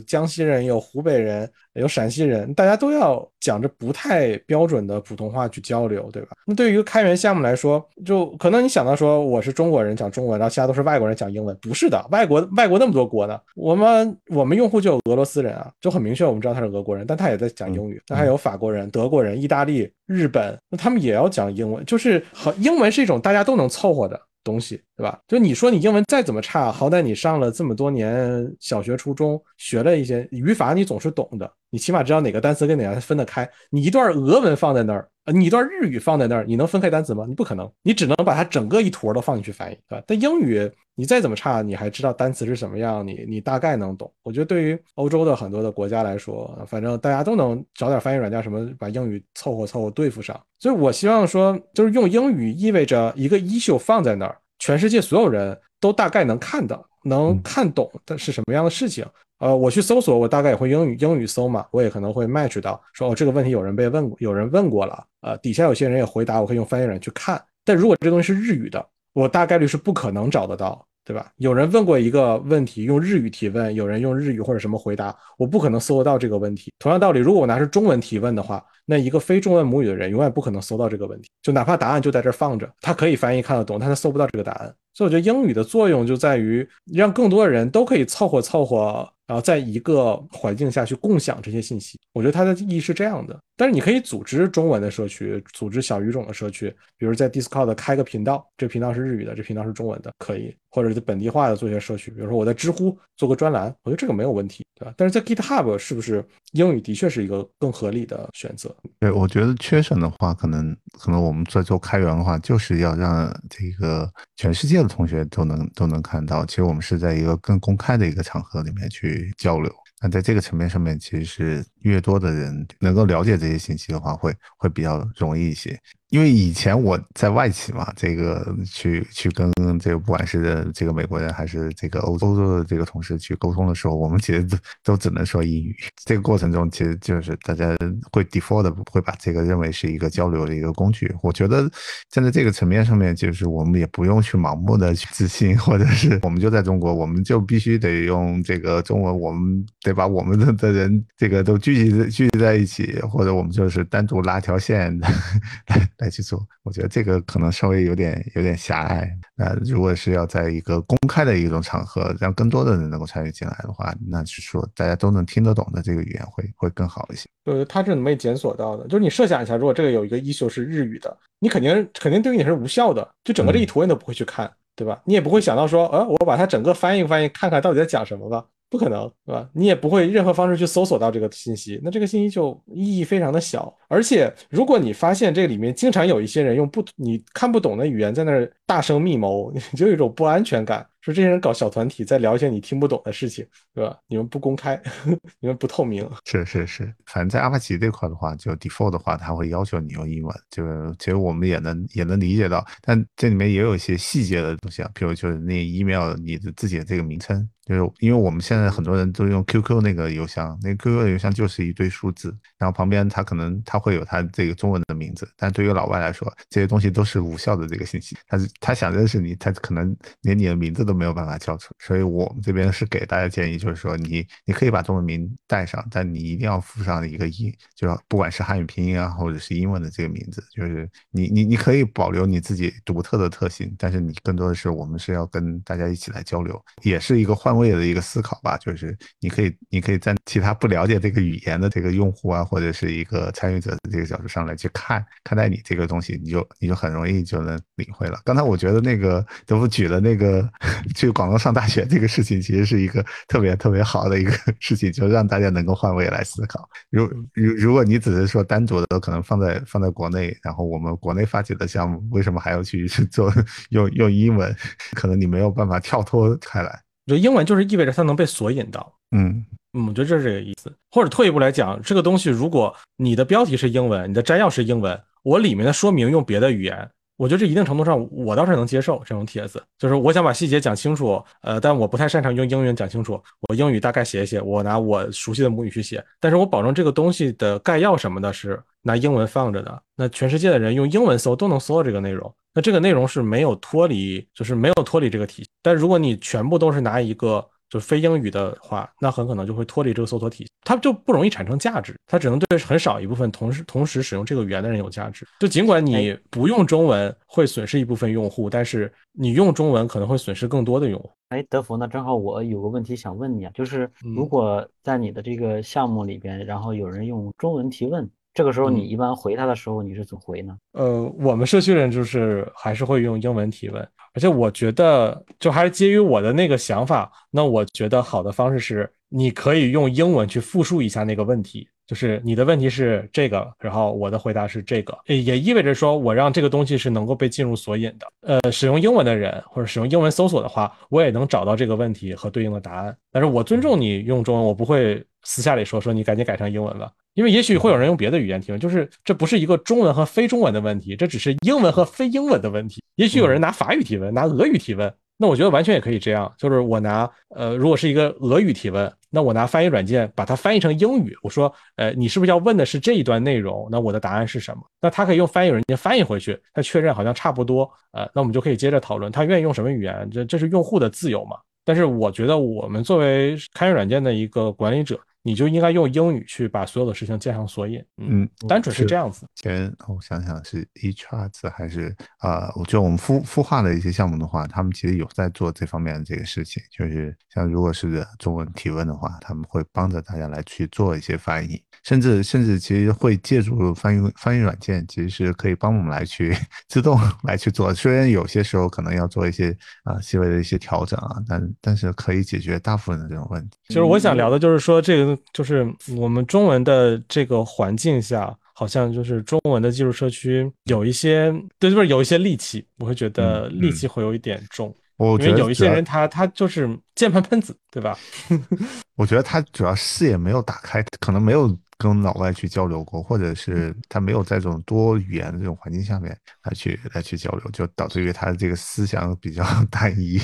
江西人，有湖北人，有陕西人，大家都要讲着不太标准的普通话去交流，对吧？那对于一个开源项目来说，就可能你想到说我是中国人讲中文，然后其他都是外国人讲英文，不是的，外国外国那么多国呢，我们我们用户就有俄罗斯人啊，就很明确，我们知道他是俄国人，但他也在讲英语。那还有法国人、德国人、意大利、日本，那他们也要讲英文，就是很，英文是一种大家都能凑合的。东西对吧？就你说你英文再怎么差，好歹你上了这么多年小学、初中，学了一些语法，你总是懂的。你起码知道哪个单词跟哪个分得开。你一段俄文放在那儿，呃，你一段日语放在那儿，你能分开单词吗？你不可能，你只能把它整个一坨都放进去翻译，对吧？但英语你再怎么差，你还知道单词是什么样，你你大概能懂。我觉得对于欧洲的很多的国家来说，反正大家都能找点翻译软件，什么把英语凑合凑合对付上。所以我希望说，就是用英语意味着一个 issue 放在那儿。全世界所有人都大概能看到、能看懂的是什么样的事情。呃，我去搜索，我大概也会英语英语搜嘛，我也可能会 match 到，说哦，这个问题有人被问过，有人问过了。呃，底下有些人也回答，我可以用翻译软件去看。但如果这东西是日语的，我大概率是不可能找得到，对吧？有人问过一个问题，用日语提问，有人用日语或者什么回答，我不可能搜得到这个问题。同样道理，如果我拿是中文提问的话。那一个非中文母语的人永远不可能搜到这个问题，就哪怕答案就在这放着，他可以翻译看得懂，但他搜不到这个答案。所以我觉得英语的作用就在于让更多的人都可以凑合凑合，然后在一个环境下去共享这些信息。我觉得它的意义是这样的。但是你可以组织中文的社区，组织小语种的社区，比如在 Discord 开个频道，这频道是日语的，这频道是中文的，可以，或者是本地化的做一些社区，比如说我在知乎做个专栏，我觉得这个没有问题，对吧？但是在 GitHub 是不是英语的确是一个更合理的选择？对，我觉得缺省的话，可能可能我们在做开源的话，就是要让这个全世界的同学都能都能看到。其实我们是在一个更公开的一个场合里面去交流。那在这个层面上面，其实是越多的人能够了解这些信息的话，会会比较容易一些。因为以前我在外企嘛，这个去去跟这个不管是这个美国人还是这个欧洲的这个同事去沟通的时候，我们其实都都只能说英语。这个过程中，其实就是大家会 default 会把这个认为是一个交流的一个工具。我觉得站在这个层面上面，就是我们也不用去盲目的去自信，或者是我们就在中国，我们就必须得用这个中文，我们得把我们的的人这个都聚集聚集在一起，或者我们就是单独拉条线 来。去做，我觉得这个可能稍微有点有点狭隘。那如果是要在一个公开的一种场合，让更多的人能够参与进来的话，那是说大家都能听得懂的这个语言会会更好一些。呃，它是怎么被检索到的？就是你设想一下，如果这个有一个 issue 是日语的，你肯定肯定对于你是无效的，就整个这一图你都不会去看，对吧？你也不会想到说，呃，我把它整个翻译翻译，看看到底在讲什么吧。不可能，对吧？你也不会任何方式去搜索到这个信息，那这个信息就意义非常的小。而且，如果你发现这里面经常有一些人用不你看不懂的语言在那儿大声密谋，你就有一种不安全感。说这些人搞小团体，在聊一些你听不懂的事情，对吧？你们不公开，你们不透明。是是是，反正在阿帕奇这块的话，就 default 的话，他会要求你用英文。就其实我们也能也能理解到，但这里面也有一些细节的东西啊，比如就是那 email 你的自己的这个名称。就是因为我们现在很多人都用 QQ 那个邮箱，那 QQ 邮箱就是一堆数字，然后旁边它可能它会有它这个中文的名字，但对于老外来说，这些东西都是无效的这个信息。他是他想认识你，他可能连你的名字都没有办法叫出。所以我们这边是给大家建议，就是说你你可以把中文名带上，但你一定要附上一个英，就是不管是汉语拼音啊，或者是英文的这个名字，就是你你你可以保留你自己独特的特性，但是你更多的是我们是要跟大家一起来交流，也是一个换位的一个思考吧。就是你可以你可以在其他不了解这个语言的这个用户啊，或者是一个参与者的这个角度上来去看看待你这个东西，你就你就很容易就能领会了。刚才我觉得那个德福举的那个 去广东上大学这个事情，其实是一个特别特别好的一个 事情，就让大家能够换位来思考。如如如果你只是说单独的可能放在放在国内，然后我们国内发起的项目，为什么还要去 做用用英文？可能你没有办法跳脱开来。就英文就是意味着它能被索引到。嗯嗯，我觉得这是这个意思。或者退一步来讲，这个东西如果你的标题是英文，你的摘要是英文，我里面的说明用别的语言。我觉得这一定程度上，我倒是能接受这种帖子，就是我想把细节讲清楚，呃，但我不太擅长用英语讲清楚，我英语大概写一写，我拿我熟悉的母语去写，但是我保证这个东西的概要什么的是拿英文放着的，那全世界的人用英文搜都能搜到这个内容，那这个内容是没有脱离，就是没有脱离这个体系，但如果你全部都是拿一个。就非英语的话，那很可能就会脱离这个搜索体系，它就不容易产生价值，它只能对很少一部分同时同时使用这个语言的人有价值。就尽管你不用中文会损失一部分用户，但是你用中文可能会损失更多的用户。哎，德福，那正好我有个问题想问你啊，就是如果在你的这个项目里边，然后有人用中文提问。这个时候你一般回他的时候你是怎么回呢？呃，我们社区人就是还是会用英文提问，而且我觉得就还是基于我的那个想法，那我觉得好的方式是你可以用英文去复述一下那个问题，就是你的问题是这个，然后我的回答是这个，也意味着说我让这个东西是能够被进入索引的。呃，使用英文的人或者使用英文搜索的话，我也能找到这个问题和对应的答案。但是我尊重你用中文，我不会私下里说说你赶紧改成英文吧。因为也许会有人用别的语言提问，就是这不是一个中文和非中文的问题，这只是英文和非英文的问题。也许有人拿法语提问，拿俄语提问，那我觉得完全也可以这样，就是我拿呃，如果是一个俄语提问，那我拿翻译软件把它翻译成英语，我说，呃，你是不是要问的是这一段内容？那我的答案是什么？那他可以用翻译软件翻译回去，他确认好像差不多，呃，那我们就可以接着讨论，他愿意用什么语言，这这是用户的自由嘛。但是我觉得我们作为开源软件的一个管理者。你就应该用英语去把所有的事情建上索引，嗯，单纯是这样子。前我想想是 eCharts 还是啊？我觉得我们孵孵化的一些项目的话，他们其实有在做这方面的这个事情，就是像如果是中文提问的话，他们会帮着大家来去做一些翻译，甚至甚至其实会借助翻译翻译软件，其实是可以帮我们来去 自动来去做。虽然有些时候可能要做一些啊细微的一些调整啊，但但是可以解决大部分的这种问题。其实我想聊的就是说这个。就是我们中文的这个环境下，好像就是中文的技术社区有一些，对，就是有一些戾气，我会觉得戾气会有一点重。我觉得有一些人，他他就是键盘喷子，对吧？我觉得他主要视野没有打开，可能没有。跟老外去交流过，或者是他没有在这种多语言的这种环境下面来去来去交流，就导致于他的这个思想比较 单一。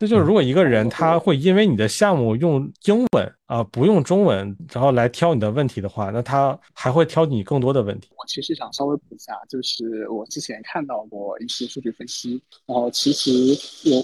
那就是如果一个人他会因为你的项目用英文啊不用中文，然后来挑你的问题的话，那他还会挑你更多的问题。我其实想稍微补一下，就是我之前看到过一些数据分析，然后其实我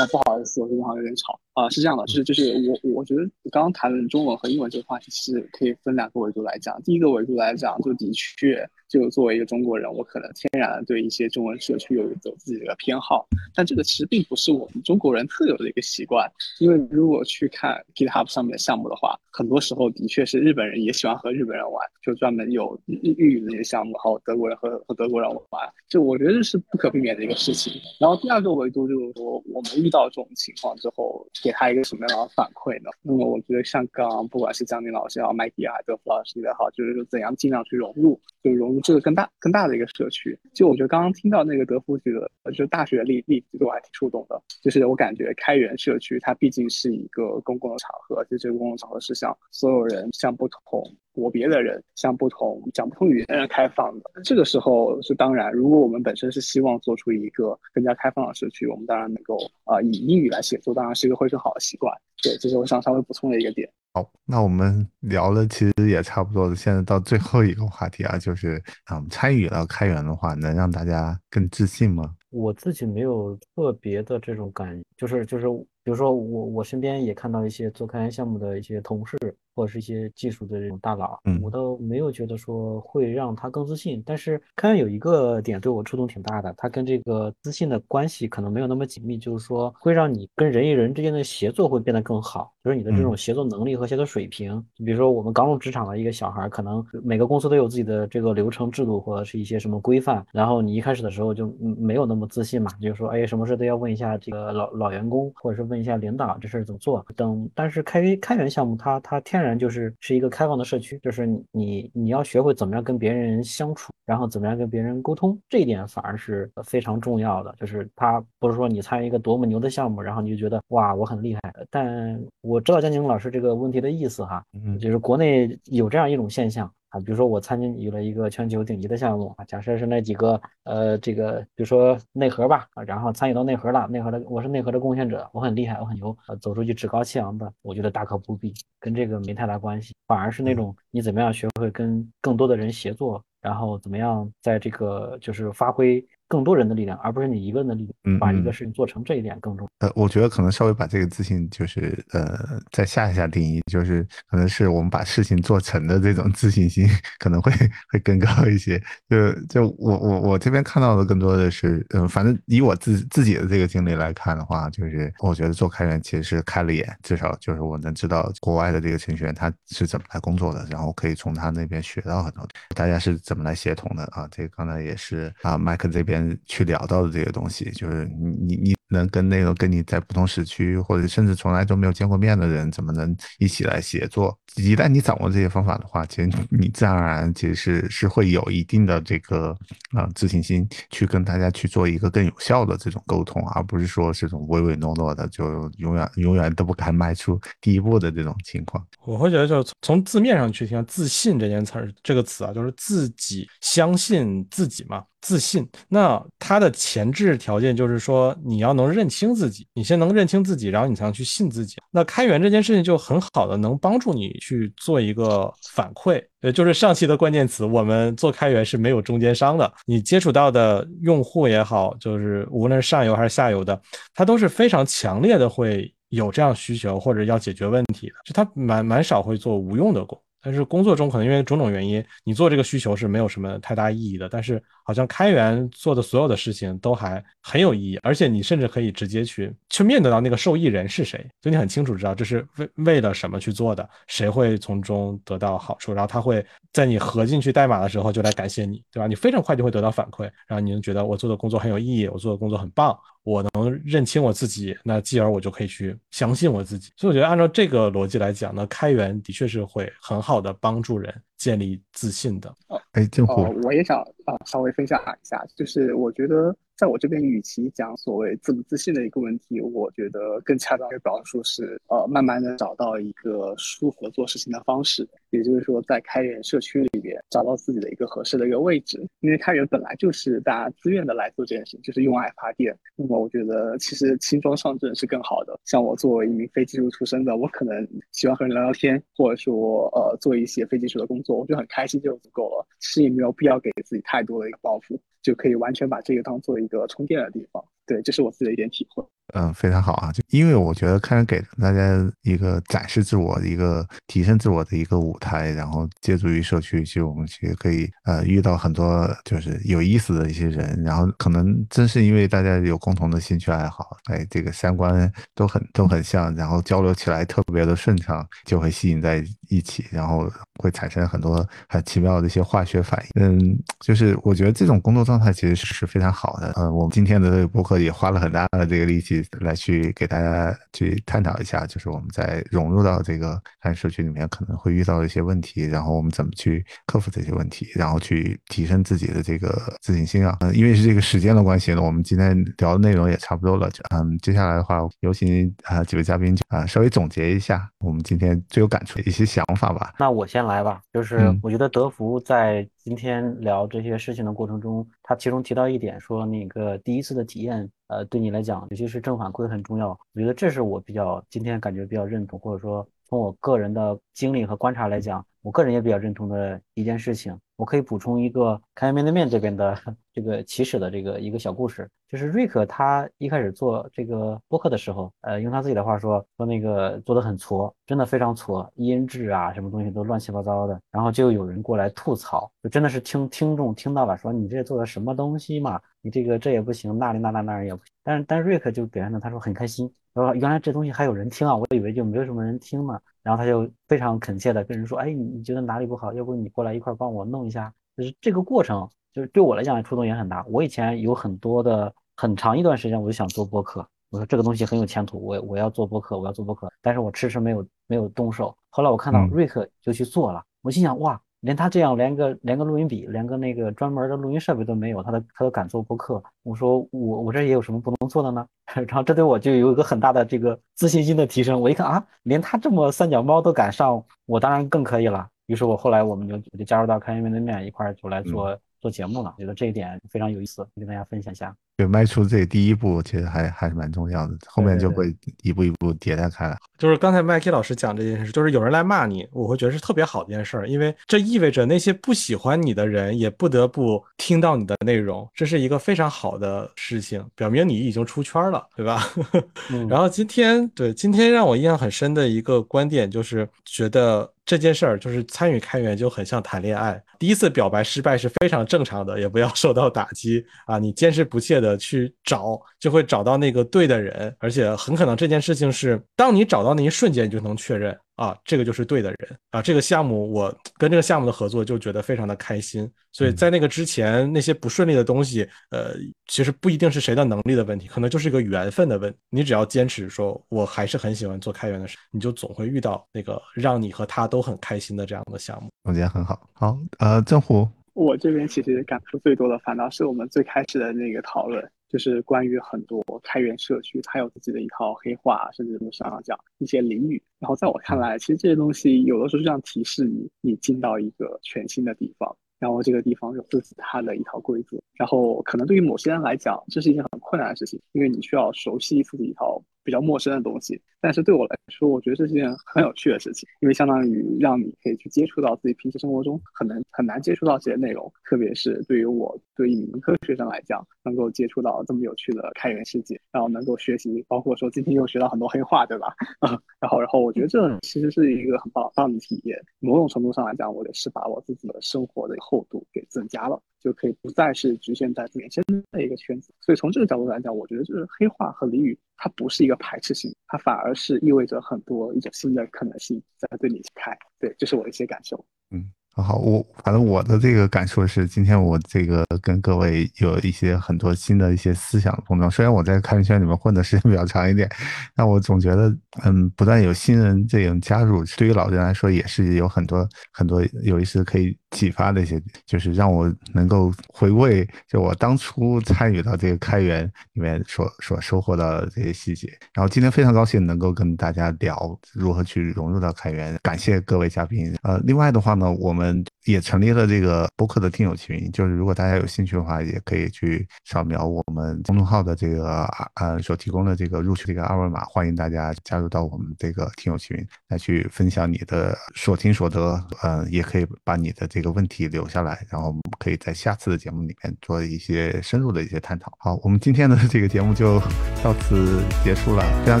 啊不好意思，我这边好像有点吵。啊，是这样的，就是就是我我觉得刚刚谈论中文和英文这个话题是可以分两个维度来讲。第一个维度来讲，就的确。就作为一个中国人，我可能天然对一些中文社区有有自己的偏好，但这个其实并不是我们中国人特有的一个习惯。因为如果去看 GitHub 上面的项目的话，很多时候的确是日本人也喜欢和日本人玩，就专门有日日语的那些项目，然后德国人和和德国人玩，就我觉得这是不可避免的一个事情。然后第二个维度就是说，我们遇到这种情况之后，给他一个什么样的反馈呢？那么我觉得像刚刚不管是江宁老师也好，麦迪啊，德福老师也好，就是说怎样尽量去融入，就融入。这个更大更大的一个社区，就我觉得刚刚听到那个德福举的，就是大学的例例子，对我还挺触动的。就是我感觉开源社区它毕竟是一个公共的场合，就这个公共场合是向所有人向不同。国别的人，向不同讲不同语言的人开放的。这个时候是当然，如果我们本身是希望做出一个更加开放的社区，我们当然能够啊以英语来写作，当然是一个会更好的习惯。对，这是我想稍微补充的一个点。好，那我们聊的其实也差不多了，现在到最后一个话题啊，就是啊，参与了开源的话，能让大家更自信吗？我自己没有特别的这种感，就是就是，比如说我我身边也看到一些做开源项目的一些同事。或者是一些技术的这种大佬，我倒没有觉得说会让他更自信。但是开源有一个点对我触动挺大的，他跟这个自信的关系可能没有那么紧密，就是说会让你跟人与人之间的协作会变得更好，就是你的这种协作能力和协作水平。比如说我们刚入职场的一个小孩，可能每个公司都有自己的这个流程制度或者是一些什么规范，然后你一开始的时候就没有那么自信嘛，就是说哎，什么事都要问一下这个老老员工，或者是问一下领导这事儿怎么做等。但是开开源项目它它天然就是是一个开放的社区，就是你你要学会怎么样跟别人相处，然后怎么样跟别人沟通，这一点反而是非常重要的。就是他不是说你参与一个多么牛的项目，然后你就觉得哇我很厉害。但我知道江宁老师这个问题的意思哈，就是国内有这样一种现象。啊，比如说我参与了一个全球顶级的项目啊，假设是那几个呃，这个比如说内核吧啊，然后参与到内核了，内核的我是内核的贡献者，我很厉害，我很牛，啊，走出去趾高气昂的，我觉得大可不必，跟这个没太大关系，反而是那种你怎么样学会跟更多的人协作，然后怎么样在这个就是发挥。更多人的力量，而不是你一个人的力量，把一个事情做成，这一点更重要。呃，我觉得可能稍微把这个自信，就是呃，再下一下定义，就是可能是我们把事情做成的这种自信心，可能会会更高一些。就就我我我这边看到的更多的是，嗯，反正以我自自己的这个经历来看的话，就是我觉得做开源其实是开了眼，至少就是我能知道国外的这个程序员他是怎么来工作的，然后可以从他那边学到很多，大家是怎么来协同的啊？这个刚才也是啊，麦克这边。去聊到的这个东西，就是你你你能跟那个跟你在不同时区，或者甚至从来都没有见过面的人，怎么能一起来协作？一旦你掌握这些方法的话，其实你自然而然其实是是会有一定的这个啊自信心，去跟大家去做一个更有效的这种沟通，而不是说这种唯唯诺诺的，就永远永远都不敢迈出第一步的这种情况。我会觉得，就是从字面上去听，自信这件词儿这个词啊，就是自己相信自己嘛。自信，那它的前置条件就是说，你要能认清自己，你先能认清自己，然后你才能去信自己。那开源这件事情就很好的能帮助你去做一个反馈，呃，就是上期的关键词，我们做开源是没有中间商的，你接触到的用户也好，就是无论是上游还是下游的，他都是非常强烈的会有这样需求或者要解决问题的，就他蛮蛮少会做无用的工。但是工作中可能因为种种原因，你做这个需求是没有什么太大意义的。但是好像开源做的所有的事情都还很有意义，而且你甚至可以直接去去面对到那个受益人是谁，就你很清楚知道这是为为了什么去做的，谁会从中得到好处，然后他会在你合进去代码的时候就来感谢你，对吧？你非常快就会得到反馈，然后你能觉得我做的工作很有意义，我做的工作很棒。我能认清我自己，那继而我就可以去相信我自己。所以我觉得按照这个逻辑来讲呢，开源的确是会很好的帮助人建立自信的。哎，正虎，我也想啊稍微分享一下，就是我觉得。在我这边，与其讲所谓自不自信的一个问题，我觉得更恰当的表述是，呃，慢慢的找到一个舒服做事情的方式，也就是说，在开源社区里边找到自己的一个合适的一个位置。因为开源本来就是大家自愿的来做这件事情，就是用爱发电。那么，我觉得其实轻装上阵是更好的。像我作为一名非技术出身的，我可能喜欢和人聊聊天，或者说呃做一些非技术的工作，我就很开心就足够了。其实也没有必要给自己太多的一个包袱。就可以完全把这个当做一个充电的地方，对，这是我自己的一点体会。嗯，非常好啊！就因为我觉得开源给大家一个展示自我一个提升自我的一个舞台，然后借助于社区，其实我们其实可以呃遇到很多就是有意思的一些人，然后可能正是因为大家有共同的兴趣爱好，哎，这个三观都很都很像，然后交流起来特别的顺畅，就会吸引在一起，然后会产生很多很奇妙的一些化学反应。嗯，就是我觉得这种工作状态其实是非常好的。呃，我们今天的这个博客也花了很大的这个力气。来去给大家去探讨一下，就是我们在融入到这个看社区里面可能会遇到的一些问题，然后我们怎么去克服这些问题，然后去提升自己的这个自信心啊。嗯，因为是这个时间的关系呢，我们今天聊的内容也差不多了。嗯，接下来的话，有请啊几位嘉宾啊稍微总结一下我们今天最有感触的一些想法吧。那我先来吧，就是我觉得德福在今天聊这些事情的过程中，他其中提到一点，说那个第一次的体验，呃，对你来讲，尤其是正反馈很重要。我觉得这是我比较今天感觉比较认同，或者说从我个人的经历和观察来讲，我个人也比较认同的一件事情。我可以补充一个开源面对面这边的这个起始的这个一个小故事，就是瑞克他一开始做这个播客的时候，呃，用他自己的话说，说那个做的很挫，真的非常挫，音质啊，什么东西都乱七八糟的。然后就有人过来吐槽，就真的是听听众听到了，说你这做的什么东西嘛？你这个这也不行，那里那那那也不行。但是但是瑞克就表现的他说很开心，说原来这东西还有人听啊，我以为就没有什么人听呢。然后他就非常恳切的跟人说，哎，你你觉得哪里不好？要不你过来一块帮我弄一下。就是这个过程，就是对我来讲触动也很大。我以前有很多的很长一段时间，我就想做播客。我说这个东西很有前途，我我要做播客，我要做播客。但是我迟迟没有没有动手。后来我看到瑞克就去做了，我心想哇，连他这样连个连个录音笔，连个那个专门的录音设备都没有，他都他都敢做播客。我说我我这也有什么不能做的呢？然后这对我就有一个很大的这个自信心的提升。我一看啊，连他这么三脚猫都敢上，我当然更可以了。于是我后来我们就我就加入到开源面对面一块儿就来做做节目了，觉得这一点非常有意思，跟大家分享一下。对，迈出这第一步其实还还是蛮重要的，后面就会一步一步迭代开来。就是刚才麦基老师讲这件事，就是有人来骂你，我会觉得是特别好的一件事儿，因为这意味着那些不喜欢你的人也不得不听到你的内容，这是一个非常好的事情，表明你已经出圈了，对吧？然后今天对今天让我印象很深的一个观点就是觉得。这件事儿就是参与开源就很像谈恋爱，第一次表白失败是非常正常的，也不要受到打击啊！你坚持不懈的去找，就会找到那个对的人，而且很可能这件事情是当你找到那一瞬间，你就能确认。啊，这个就是对的人啊！这个项目我跟这个项目的合作就觉得非常的开心。所以在那个之前，那些不顺利的东西，呃，其实不一定是谁的能力的问题，可能就是一个缘分的问题。你只要坚持说，我还是很喜欢做开源的事，你就总会遇到那个让你和他都很开心的这样的项目。总结很好。好，呃，郑虎，我这边其实感触最多的，反倒是我们最开始的那个讨论。就是关于很多开源社区，它有自己的一套黑话，甚至你想要讲一些俚语。然后在我看来，其实这些东西有的时候就像提示你，你进到一个全新的地方，然后这个地方有自己它的一套规则。然后可能对于某些人来讲，这是一件很困难的事情，因为你需要熟悉自己一套。比较陌生的东西，但是对我来说，我觉得这是件很有趣的事情，因为相当于让你可以去接触到自己平时生活中很难很难接触到这些内容，特别是对于我对于一名科学生来讲，能够接触到这么有趣的开源世界，然后能够学习，包括说今天又学到很多黑话，对吧？啊，然后然后我觉得这其实是一个很棒棒的体验，某种程度上来讲，我也是把我自己的生活的厚度给增加了。就可以不再是局限在原先的一个圈子，所以从这个角度来讲，我觉得就是黑话和俚语，它不是一个排斥性，它反而是意味着很多一种新的可能性在对你开。对，这是我的一些感受。嗯。好，我反正我的这个感受是，今天我这个跟各位有一些很多新的一些思想碰撞。虽然我在开源圈里面混的时间比较长一点，但我总觉得，嗯，不断有新人这种加入，对于老人来说也是有很多很多有意思可以启发的一些，就是让我能够回味，就我当初参与到这个开源里面所所收获到的这些细节。然后今天非常高兴能够跟大家聊如何去融入到开源，感谢各位嘉宾。呃，另外的话呢，我们。也成立了这个播客的听友群，就是如果大家有兴趣的话，也可以去扫描我们公众号的这个呃所提供的这个入群的一个二维码，欢迎大家加入到我们这个听友群来去分享你的所听所得，呃，也可以把你的这问题留下来，然后我们可以在下次的节目里面做一些深入的一些探讨。好，我们今天的这个节目就到此结束了，非常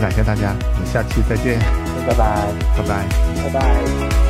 感谢大家，我们下期再见，拜拜，拜拜，拜拜。